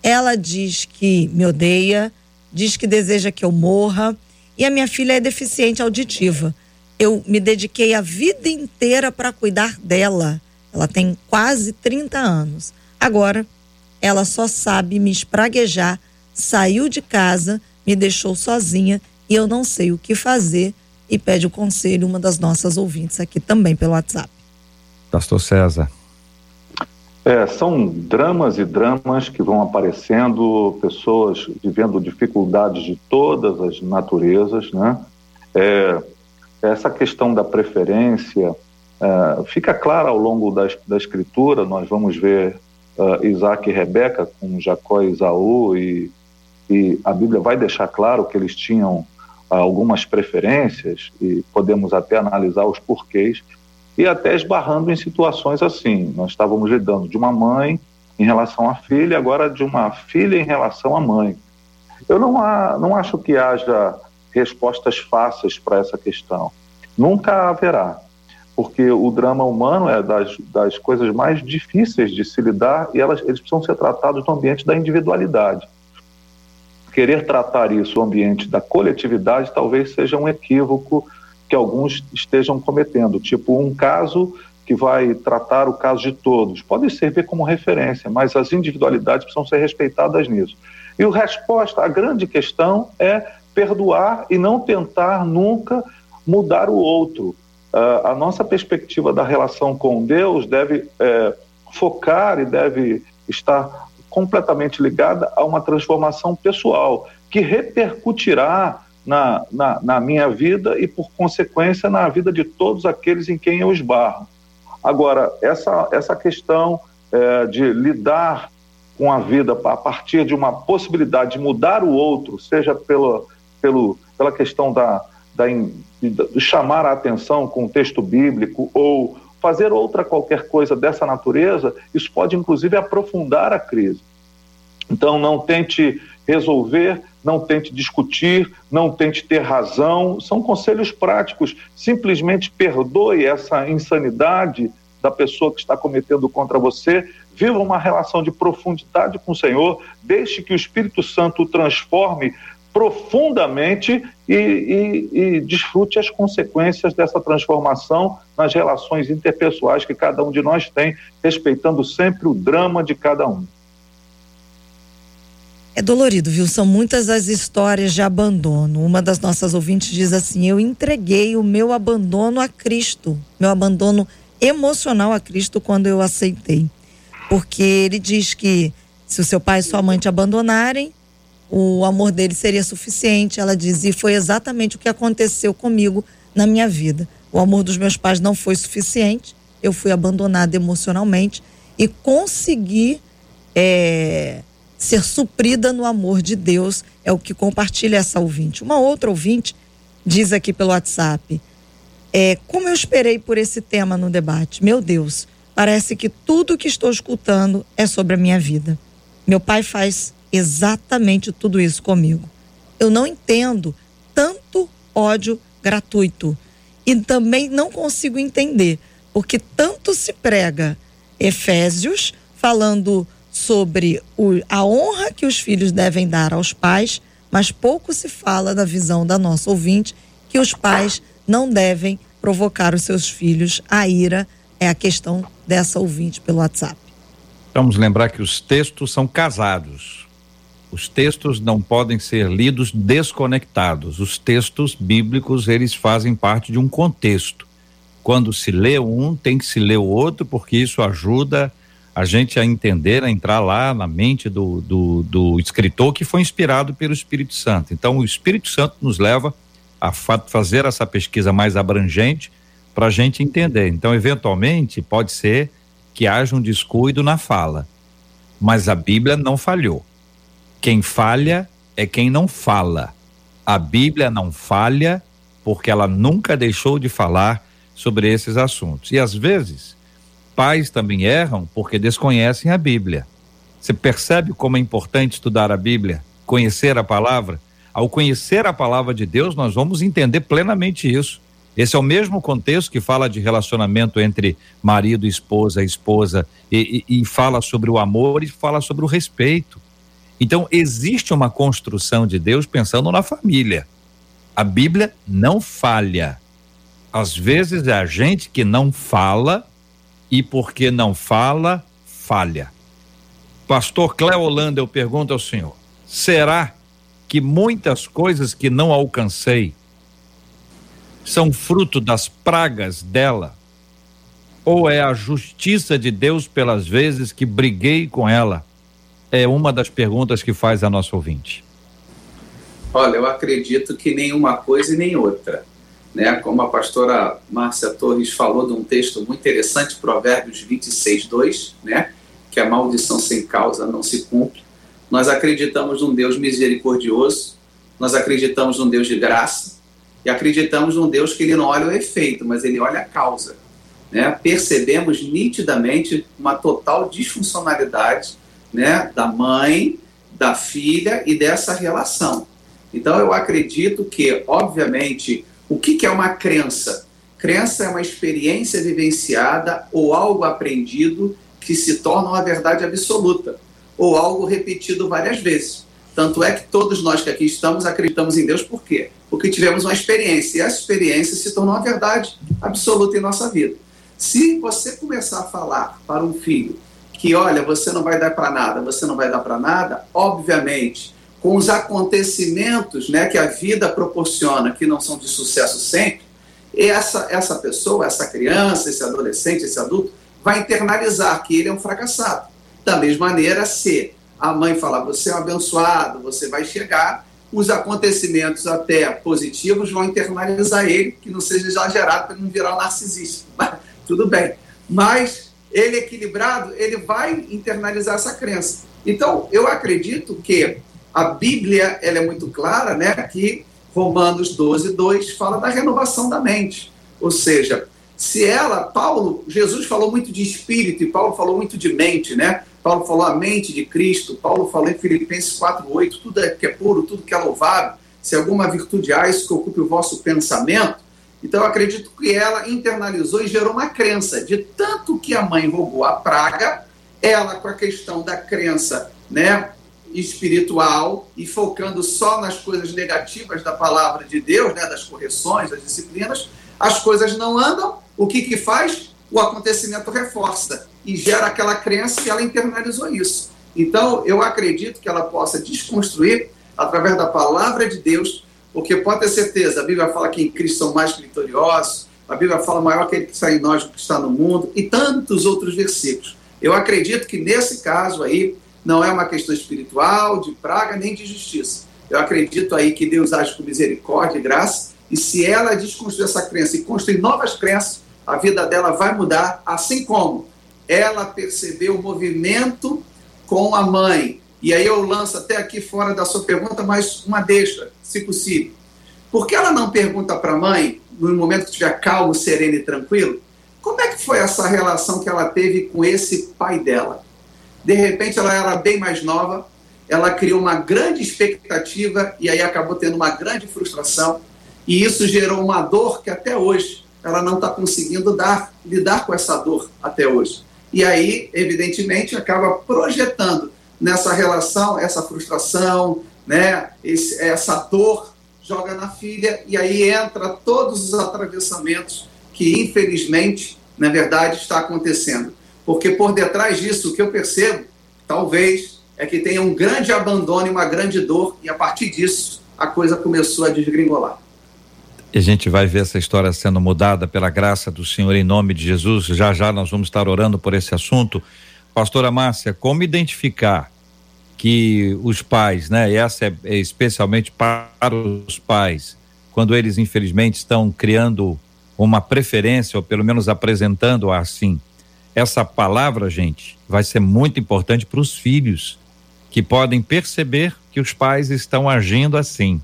Ela diz que me odeia, diz que deseja que eu morra, e a minha filha é deficiente auditiva. Eu me dediquei a vida inteira para cuidar dela. Ela tem quase 30 anos. Agora, ela só sabe me espraguejar, saiu de casa, me deixou sozinha e eu não sei o que fazer e pede o conselho uma das nossas ouvintes aqui também pelo WhatsApp. Pastor César. É, são dramas e dramas que vão aparecendo, pessoas vivendo dificuldades de todas as naturezas, né? É, essa questão da preferência é, fica clara ao longo da, da escritura, nós vamos ver uh, Isaac e Rebeca com Jacó e Isaú e, e a Bíblia vai deixar claro que eles tinham uh, algumas preferências e podemos até analisar os porquês, e até esbarrando em situações assim. Nós estávamos lidando de uma mãe em relação à filha, agora de uma filha em relação à mãe. Eu não, há, não acho que haja respostas fáceis para essa questão. Nunca haverá, porque o drama humano é das, das coisas mais difíceis de se lidar e elas, eles precisam ser tratados no ambiente da individualidade. Querer tratar isso no ambiente da coletividade talvez seja um equívoco que alguns estejam cometendo, tipo um caso que vai tratar o caso de todos. Pode servir como referência, mas as individualidades precisam ser respeitadas nisso. E a resposta, a grande questão é perdoar e não tentar nunca mudar o outro. Uh, a nossa perspectiva da relação com Deus deve é, focar e deve estar completamente ligada a uma transformação pessoal, que repercutirá na, na, na minha vida e, por consequência, na vida de todos aqueles em quem eu esbarro. Agora, essa, essa questão é, de lidar com a vida a partir de uma possibilidade de mudar o outro, seja pela, pelo, pela questão da, da, de chamar a atenção com o texto bíblico ou fazer outra qualquer coisa dessa natureza, isso pode inclusive aprofundar a crise. Então, não tente resolver, não tente discutir, não tente ter razão, são conselhos práticos. Simplesmente perdoe essa insanidade da pessoa que está cometendo contra você, viva uma relação de profundidade com o Senhor, deixe que o Espírito Santo o transforme profundamente e, e, e, desfrute as consequências dessa transformação nas relações interpessoais que cada um de nós tem, respeitando sempre o drama de cada um. É dolorido, viu? São muitas as histórias de abandono. Uma das nossas ouvintes diz assim: Eu entreguei o meu abandono a Cristo, meu abandono emocional a Cristo quando eu aceitei. Porque ele diz que se o seu pai e sua mãe te abandonarem, o amor dele seria suficiente. Ela diz, e foi exatamente o que aconteceu comigo na minha vida. O amor dos meus pais não foi suficiente, eu fui abandonada emocionalmente e consegui é, ser suprida no amor de Deus, é o que compartilha essa ouvinte. Uma outra ouvinte diz aqui pelo WhatsApp: é, Como eu esperei por esse tema no debate? Meu Deus, parece que tudo que estou escutando é sobre a minha vida. Meu pai faz exatamente tudo isso comigo. Eu não entendo tanto ódio gratuito e também não consigo entender porque tanto se prega Efésios falando sobre o, a honra que os filhos devem dar aos pais, mas pouco se fala da visão da nossa ouvinte que os pais não devem provocar os seus filhos a ira. É a questão dessa ouvinte pelo WhatsApp. Vamos lembrar que os textos são casados. Os textos não podem ser lidos desconectados. Os textos bíblicos, eles fazem parte de um contexto. Quando se lê um, tem que se ler o outro, porque isso ajuda a gente a entender, a entrar lá na mente do, do, do escritor que foi inspirado pelo Espírito Santo. Então, o Espírito Santo nos leva a fa fazer essa pesquisa mais abrangente para a gente entender. Então, eventualmente, pode ser que haja um descuido na fala, mas a Bíblia não falhou. Quem falha é quem não fala. A Bíblia não falha porque ela nunca deixou de falar sobre esses assuntos. E às vezes, pais também erram porque desconhecem a Bíblia. Você percebe como é importante estudar a Bíblia, conhecer a palavra? Ao conhecer a palavra de Deus, nós vamos entender plenamente isso. Esse é o mesmo contexto que fala de relacionamento entre marido, esposa, esposa, e, e, e fala sobre o amor e fala sobre o respeito. Então, existe uma construção de Deus pensando na família. A Bíblia não falha. Às vezes é a gente que não fala e porque não fala, falha. Pastor Cléo Holanda, eu pergunto ao senhor: será que muitas coisas que não alcancei são fruto das pragas dela? Ou é a justiça de Deus pelas vezes que briguei com ela? é uma das perguntas que faz a nossa ouvinte. Olha, eu acredito que nenhuma coisa e nem outra. Né? Como a pastora Márcia Torres falou de um texto muito interessante, Provérbios 26, 2, né? que a maldição sem causa não se cumpre. Nós acreditamos num Deus misericordioso, nós acreditamos num Deus de graça, e acreditamos num Deus que ele não olha o efeito, mas ele olha a causa. Né? Percebemos nitidamente uma total disfuncionalidade né, da mãe, da filha e dessa relação. Então, eu acredito que, obviamente, o que, que é uma crença? Crença é uma experiência vivenciada ou algo aprendido que se torna uma verdade absoluta, ou algo repetido várias vezes. Tanto é que todos nós que aqui estamos acreditamos em Deus por quê? Porque tivemos uma experiência, e essa experiência se tornou uma verdade absoluta em nossa vida. Se você começar a falar para um filho que, olha, você não vai dar para nada, você não vai dar para nada, obviamente, com os acontecimentos né, que a vida proporciona, que não são de sucesso sempre, essa, essa pessoa, essa criança, esse adolescente, esse adulto, vai internalizar que ele é um fracassado. Da mesma maneira, se a mãe falar, você é um abençoado, você vai chegar, os acontecimentos até positivos vão internalizar ele, que não seja exagerado para não virar um narcisista. Mas, tudo bem. Mas ele equilibrado, ele vai internalizar essa crença. Então, eu acredito que a Bíblia ela é muito clara, né, que Romanos 12, 2 fala da renovação da mente. Ou seja, se ela, Paulo, Jesus falou muito de espírito e Paulo falou muito de mente, né? Paulo falou a mente de Cristo, Paulo falou em Filipenses 4:8, tudo é que é puro, tudo que é louvável, se alguma virtude há, isso que ocupe o vosso pensamento. Então eu acredito que ela internalizou e gerou uma crença de tanto que a mãe roubou a praga, ela com a questão da crença, né, espiritual e focando só nas coisas negativas da palavra de Deus, né, das correções, das disciplinas, as coisas não andam, o que que faz? O acontecimento reforça e gera aquela crença e ela internalizou isso. Então, eu acredito que ela possa desconstruir através da palavra de Deus, porque pode ter certeza, a Bíblia fala que em Cristo são mais que vitoriosos, a Bíblia fala maior aquele que está em nós do que está no mundo, e tantos outros versículos. Eu acredito que nesse caso aí, não é uma questão espiritual, de praga, nem de justiça. Eu acredito aí que Deus age com misericórdia e graça, e se ela desconstruir essa crença e construir novas crenças, a vida dela vai mudar, assim como ela percebeu o movimento com a mãe. E aí eu lanço até aqui fora da sua pergunta, mas uma deixa, se possível. Por que ela não pergunta para a mãe, no momento que estiver calmo, sereno e tranquilo, como é que foi essa relação que ela teve com esse pai dela? De repente ela era bem mais nova, ela criou uma grande expectativa e aí acabou tendo uma grande frustração e isso gerou uma dor que até hoje ela não está conseguindo dar, lidar com essa dor até hoje. E aí, evidentemente, acaba projetando nessa relação essa frustração, né, esse, essa dor, joga na filha e aí entra todos os atravessamentos que, infelizmente, na verdade, está acontecendo. Porque por detrás disso, o que eu percebo, talvez, é que tenha um grande abandono e uma grande dor, e a partir disso a coisa começou a desgringolar. E a gente vai ver essa história sendo mudada pela graça do Senhor em nome de Jesus. Já já nós vamos estar orando por esse assunto. Pastora Márcia, como identificar que os pais, né, e essa é, é especialmente para os pais, quando eles infelizmente estão criando uma preferência, ou pelo menos apresentando assim, essa palavra, gente, vai ser muito importante para os filhos que podem perceber que os pais estão agindo assim,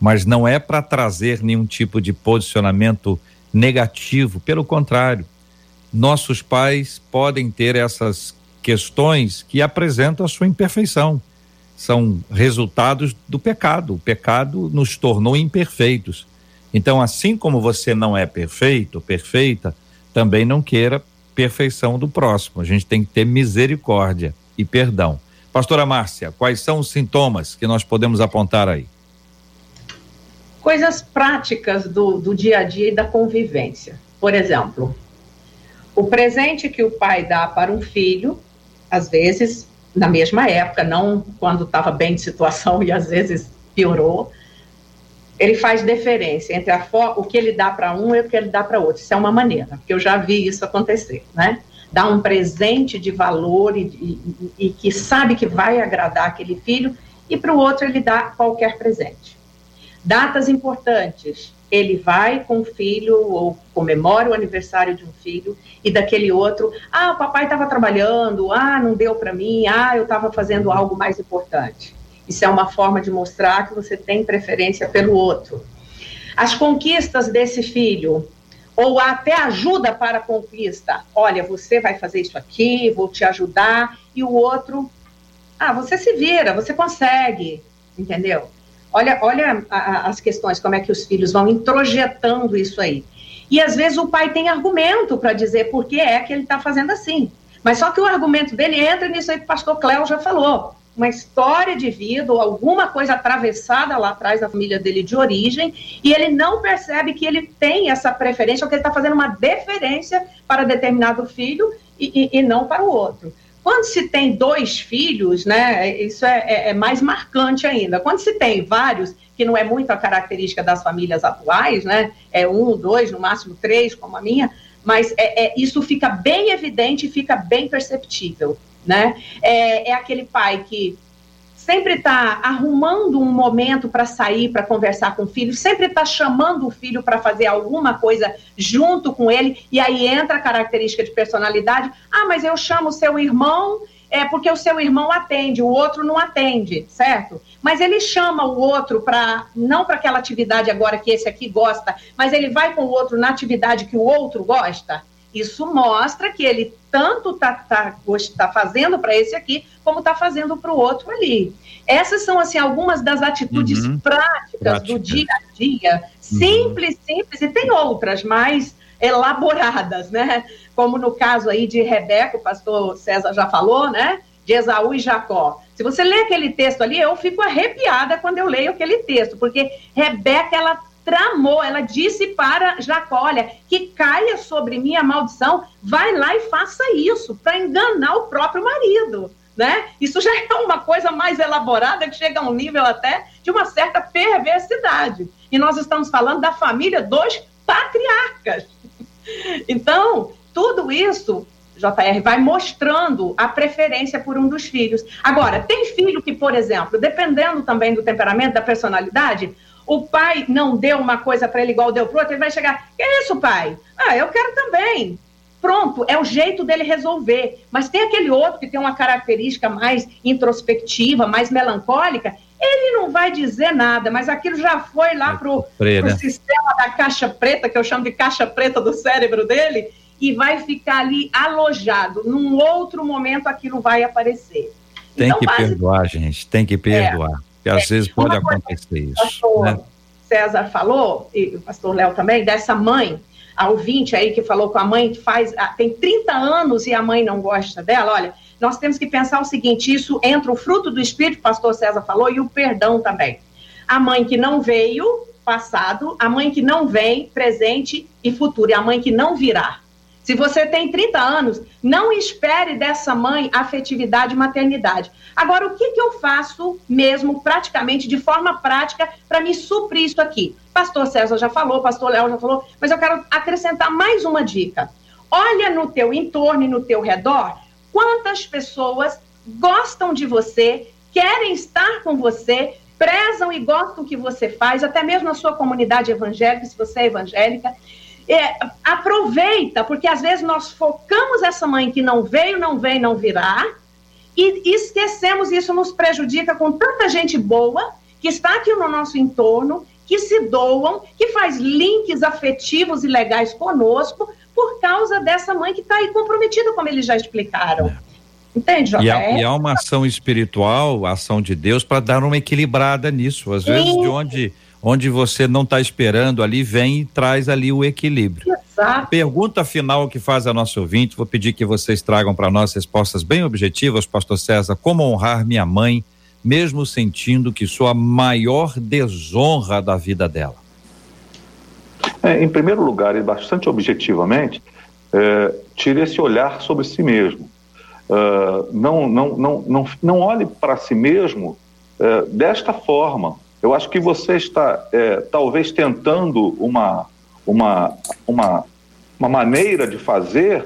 mas não é para trazer nenhum tipo de posicionamento negativo, pelo contrário, nossos pais podem ter essas questões que apresentam a sua imperfeição. São resultados do pecado. O pecado nos tornou imperfeitos. Então, assim como você não é perfeito, perfeita, também não queira perfeição do próximo. A gente tem que ter misericórdia e perdão. Pastora Márcia, quais são os sintomas que nós podemos apontar aí? Coisas práticas do, do dia a dia e da convivência. Por exemplo, o presente que o pai dá para um filho, às vezes, na mesma época, não quando estava bem de situação e às vezes piorou, ele faz diferença entre a o que ele dá para um e o que ele dá para outro. Isso é uma maneira, porque eu já vi isso acontecer, né? Dá um presente de valor e, e, e que sabe que vai agradar aquele filho, e para o outro ele dá qualquer presente. Datas importantes, ele vai com o filho ou comemora o aniversário de um filho e daquele outro, ah, o papai estava trabalhando, ah, não deu para mim, ah, eu estava fazendo algo mais importante. Isso é uma forma de mostrar que você tem preferência pelo outro. As conquistas desse filho, ou até ajuda para a conquista. Olha, você vai fazer isso aqui, vou te ajudar. E o outro, ah, você se vira, você consegue, entendeu? Olha, olha a, a, as questões, como é que os filhos vão introjetando isso aí. E às vezes o pai tem argumento para dizer por que é que ele está fazendo assim. Mas só que o argumento dele entra nisso aí que o pastor Cléo já falou. Uma história de vida ou alguma coisa atravessada lá atrás da família dele de origem, e ele não percebe que ele tem essa preferência, ou que ele está fazendo uma deferência para determinado filho e, e, e não para o outro. Quando se tem dois filhos, né, isso é, é, é, mais marcante ainda. Quando se tem vários, que não é muito a característica das famílias atuais, né, é um, dois, no máximo três, como a minha, mas é, é isso fica bem evidente fica bem perceptível, né? É, é aquele pai que sempre está arrumando um momento para sair, para conversar com o filho, sempre está chamando o filho para fazer alguma coisa junto com ele, e aí entra a característica de personalidade. Ah, mas eu chamo o seu irmão é porque o seu irmão atende, o outro não atende, certo? Mas ele chama o outro para não para aquela atividade agora que esse aqui gosta, mas ele vai com o outro na atividade que o outro gosta. Isso mostra que ele tanto está tá, tá fazendo para esse aqui, como está fazendo para o outro ali. Essas são assim algumas das atitudes uhum. práticas Prática. do dia a dia, simples, uhum. simples, e tem outras mais elaboradas, né? Como no caso aí de Rebeca, o pastor César já falou, né? De Esaú e Jacó. Se você lê aquele texto ali, eu fico arrepiada quando eu leio aquele texto, porque Rebeca, ela tramou, ela disse para Jacó: olha, que caia sobre mim a maldição, vai lá e faça isso, para enganar o próprio marido. Né? Isso já é uma coisa mais elaborada que chega a um nível até de uma certa perversidade. E nós estamos falando da família dos patriarcas. Então, tudo isso JR, vai mostrando a preferência por um dos filhos. Agora, tem filho que, por exemplo, dependendo também do temperamento, da personalidade, o pai não deu uma coisa para ele igual deu para outro, ele vai chegar, que é isso, pai? Ah, eu quero também. Pronto, é o jeito dele resolver. Mas tem aquele outro que tem uma característica mais introspectiva, mais melancólica, ele não vai dizer nada, mas aquilo já foi lá para o né? sistema da caixa preta, que eu chamo de caixa preta do cérebro dele, e vai ficar ali alojado. Num outro momento aquilo vai aparecer. Tem então, que base... perdoar, gente, tem que perdoar. É que às vezes pode acontecer isso. Pastor né? César falou, e o pastor Léo também, dessa mãe, a ouvinte aí que falou com a mãe faz, tem 30 anos e a mãe não gosta dela, olha, nós temos que pensar o seguinte, isso entra o fruto do Espírito, o pastor César falou, e o perdão também. A mãe que não veio, passado, a mãe que não vem, presente e futuro, e a mãe que não virá. Se você tem 30 anos, não espere dessa mãe afetividade e maternidade. Agora, o que, que eu faço mesmo, praticamente, de forma prática, para me suprir isso aqui? Pastor César já falou, pastor Léo já falou, mas eu quero acrescentar mais uma dica. Olha no teu entorno e no teu redor quantas pessoas gostam de você, querem estar com você, prezam e gostam do que você faz, até mesmo na sua comunidade evangélica, se você é evangélica, é, aproveita, porque às vezes nós focamos essa mãe que não veio, não vem, não virá, e esquecemos, isso nos prejudica com tanta gente boa que está aqui no nosso entorno, que se doam, que faz links afetivos e legais conosco, por causa dessa mãe que está aí comprometida, como eles já explicaram. Entende, José? E há, e há uma ação espiritual, a ação de Deus, para dar uma equilibrada nisso. Às Sim. vezes, de onde onde você não está esperando ali, vem e traz ali o equilíbrio. Exato. Pergunta final que faz a nossa ouvinte, vou pedir que vocês tragam para nós respostas bem objetivas, pastor César, como honrar minha mãe, mesmo sentindo que sou a maior desonra da vida dela? É, em primeiro lugar, e bastante objetivamente, é, tire esse olhar sobre si mesmo. Uh, não, não, não, não, não olhe para si mesmo uh, desta forma. Eu acho que você está é, talvez tentando uma, uma, uma, uma maneira de fazer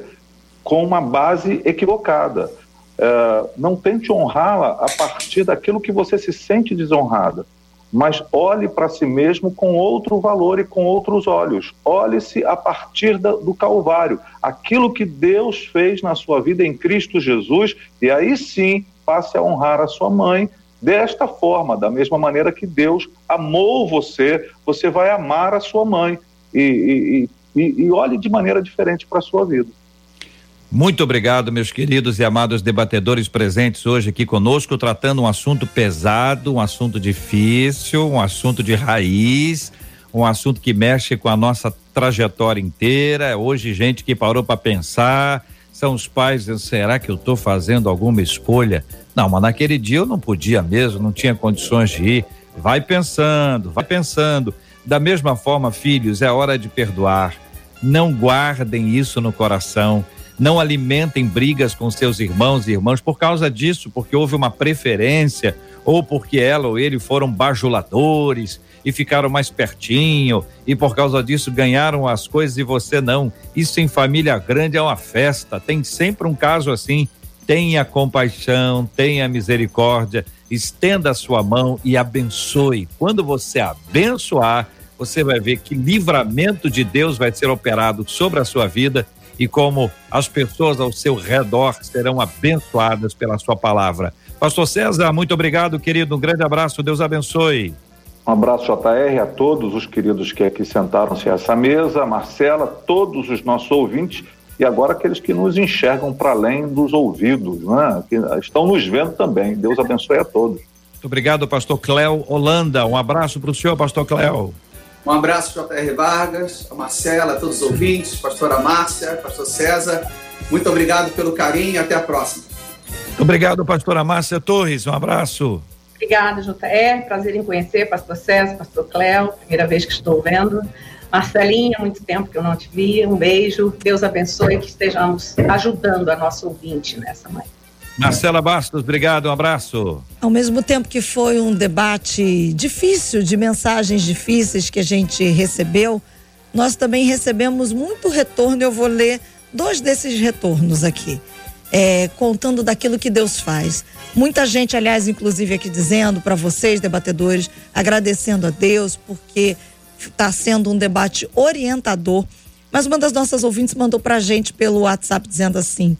com uma base equivocada. É, não tente honrá-la a partir daquilo que você se sente desonrada, mas olhe para si mesmo com outro valor e com outros olhos. Olhe-se a partir da, do Calvário, aquilo que Deus fez na sua vida em Cristo Jesus, e aí sim passe a honrar a sua mãe, desta forma, da mesma maneira que Deus amou você, você vai amar a sua mãe e, e, e, e olhe de maneira diferente para a sua vida. Muito obrigado, meus queridos e amados debatedores presentes hoje aqui conosco, tratando um assunto pesado, um assunto difícil, um assunto de raiz, um assunto que mexe com a nossa trajetória inteira. Hoje, gente que parou para pensar, são os pais será que eu estou fazendo alguma escolha? Não, mas naquele dia eu não podia mesmo, não tinha condições de ir. Vai pensando, vai pensando. Da mesma forma, filhos, é hora de perdoar. Não guardem isso no coração não alimentem brigas com seus irmãos e irmãs por causa disso, porque houve uma preferência ou porque ela ou ele foram bajuladores e ficaram mais pertinho e por causa disso ganharam as coisas e você não. Isso em família grande é uma festa, tem sempre um caso assim. Tenha compaixão, tenha misericórdia, estenda a sua mão e abençoe. Quando você abençoar, você vai ver que livramento de Deus vai ser operado sobre a sua vida e como as pessoas ao seu redor serão abençoadas pela sua palavra. Pastor César, muito obrigado, querido. Um grande abraço, Deus abençoe. Um abraço, JR, a todos os queridos que aqui sentaram-se a essa mesa, Marcela, todos os nossos ouvintes e agora aqueles que nos enxergam para além dos ouvidos, né? que estão nos vendo também. Deus abençoe a todos. Muito obrigado, pastor Cléo Holanda. Um abraço para o senhor, pastor Cléo. Um abraço, J.R. Vargas, a Marcela, a todos os ouvintes, pastora Márcia, pastor César. Muito obrigado pelo carinho e até a próxima. Muito obrigado, pastora Márcia Torres. Um abraço. Obrigada, JR. Prazer em conhecer, pastor César, pastor Cléo. Primeira vez que estou vendo. Marcelinha, muito tempo que eu não te via. Um beijo. Deus abençoe que estejamos ajudando a nossa ouvinte nessa manhã. Marcela Bastos, obrigado, um abraço. Ao mesmo tempo que foi um debate difícil, de mensagens difíceis que a gente recebeu, nós também recebemos muito retorno. Eu vou ler dois desses retornos aqui, é, contando daquilo que Deus faz. Muita gente, aliás, inclusive aqui dizendo para vocês, debatedores, agradecendo a Deus, porque está sendo um debate orientador. Mas uma das nossas ouvintes mandou para a gente pelo WhatsApp dizendo assim: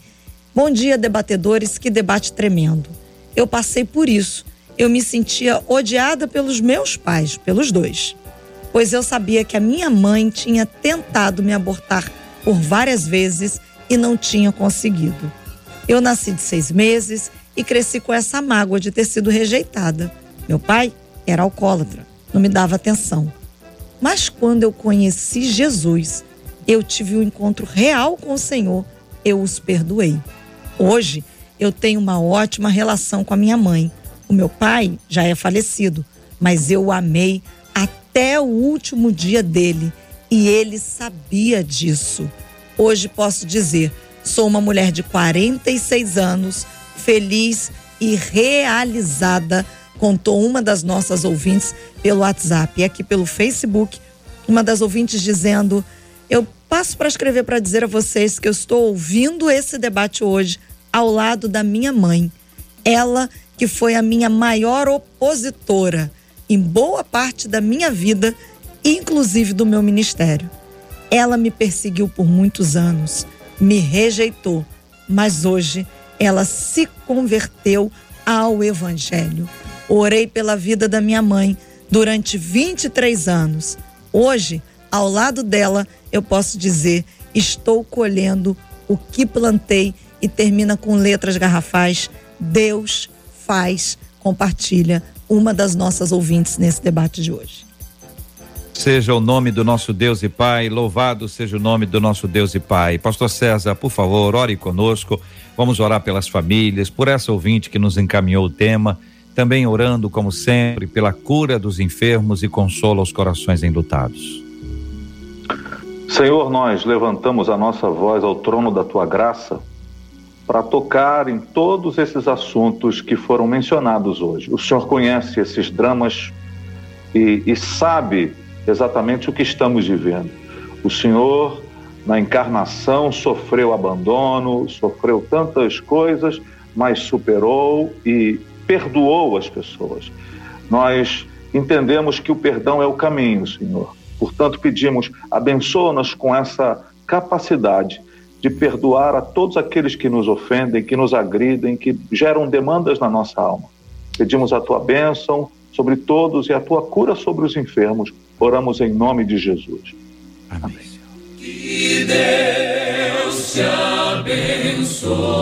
Bom dia, debatedores, que debate tremendo. Eu passei por isso. Eu me sentia odiada pelos meus pais, pelos dois. Pois eu sabia que a minha mãe tinha tentado me abortar por várias vezes e não tinha conseguido. Eu nasci de seis meses e cresci com essa mágoa de ter sido rejeitada. Meu pai era alcoólatra, não me dava atenção. Mas quando eu conheci Jesus, eu tive um encontro real com o Senhor, eu os perdoei. Hoje eu tenho uma ótima relação com a minha mãe. O meu pai já é falecido, mas eu o amei até o último dia dele e ele sabia disso. Hoje posso dizer, sou uma mulher de 46 anos, feliz e realizada, contou uma das nossas ouvintes pelo WhatsApp e aqui pelo Facebook, uma das ouvintes dizendo: "Eu passo para escrever para dizer a vocês que eu estou ouvindo esse debate hoje ao lado da minha mãe. Ela que foi a minha maior opositora em boa parte da minha vida, inclusive do meu ministério. Ela me perseguiu por muitos anos, me rejeitou, mas hoje ela se converteu ao Evangelho. Orei pela vida da minha mãe durante 23 anos. Hoje, ao lado dela, eu posso dizer: estou colhendo o que plantei e termina com letras garrafais. Deus faz, compartilha uma das nossas ouvintes nesse debate de hoje. Seja o nome do nosso Deus e Pai, louvado seja o nome do nosso Deus e Pai. Pastor César, por favor, ore conosco. Vamos orar pelas famílias, por essa ouvinte que nos encaminhou o tema, também orando, como sempre, pela cura dos enfermos e consola os corações enlutados. Senhor, nós levantamos a nossa voz ao trono da tua graça para tocar em todos esses assuntos que foram mencionados hoje. O Senhor conhece esses dramas e, e sabe exatamente o que estamos vivendo. O Senhor, na encarnação, sofreu abandono, sofreu tantas coisas, mas superou e perdoou as pessoas. Nós entendemos que o perdão é o caminho, Senhor. Portanto, pedimos, abençoa-nos com essa capacidade de perdoar a todos aqueles que nos ofendem, que nos agridem, que geram demandas na nossa alma. Pedimos a tua bênção sobre todos e a tua cura sobre os enfermos. Oramos em nome de Jesus. Amém. Amém. Que Deus te abençoe.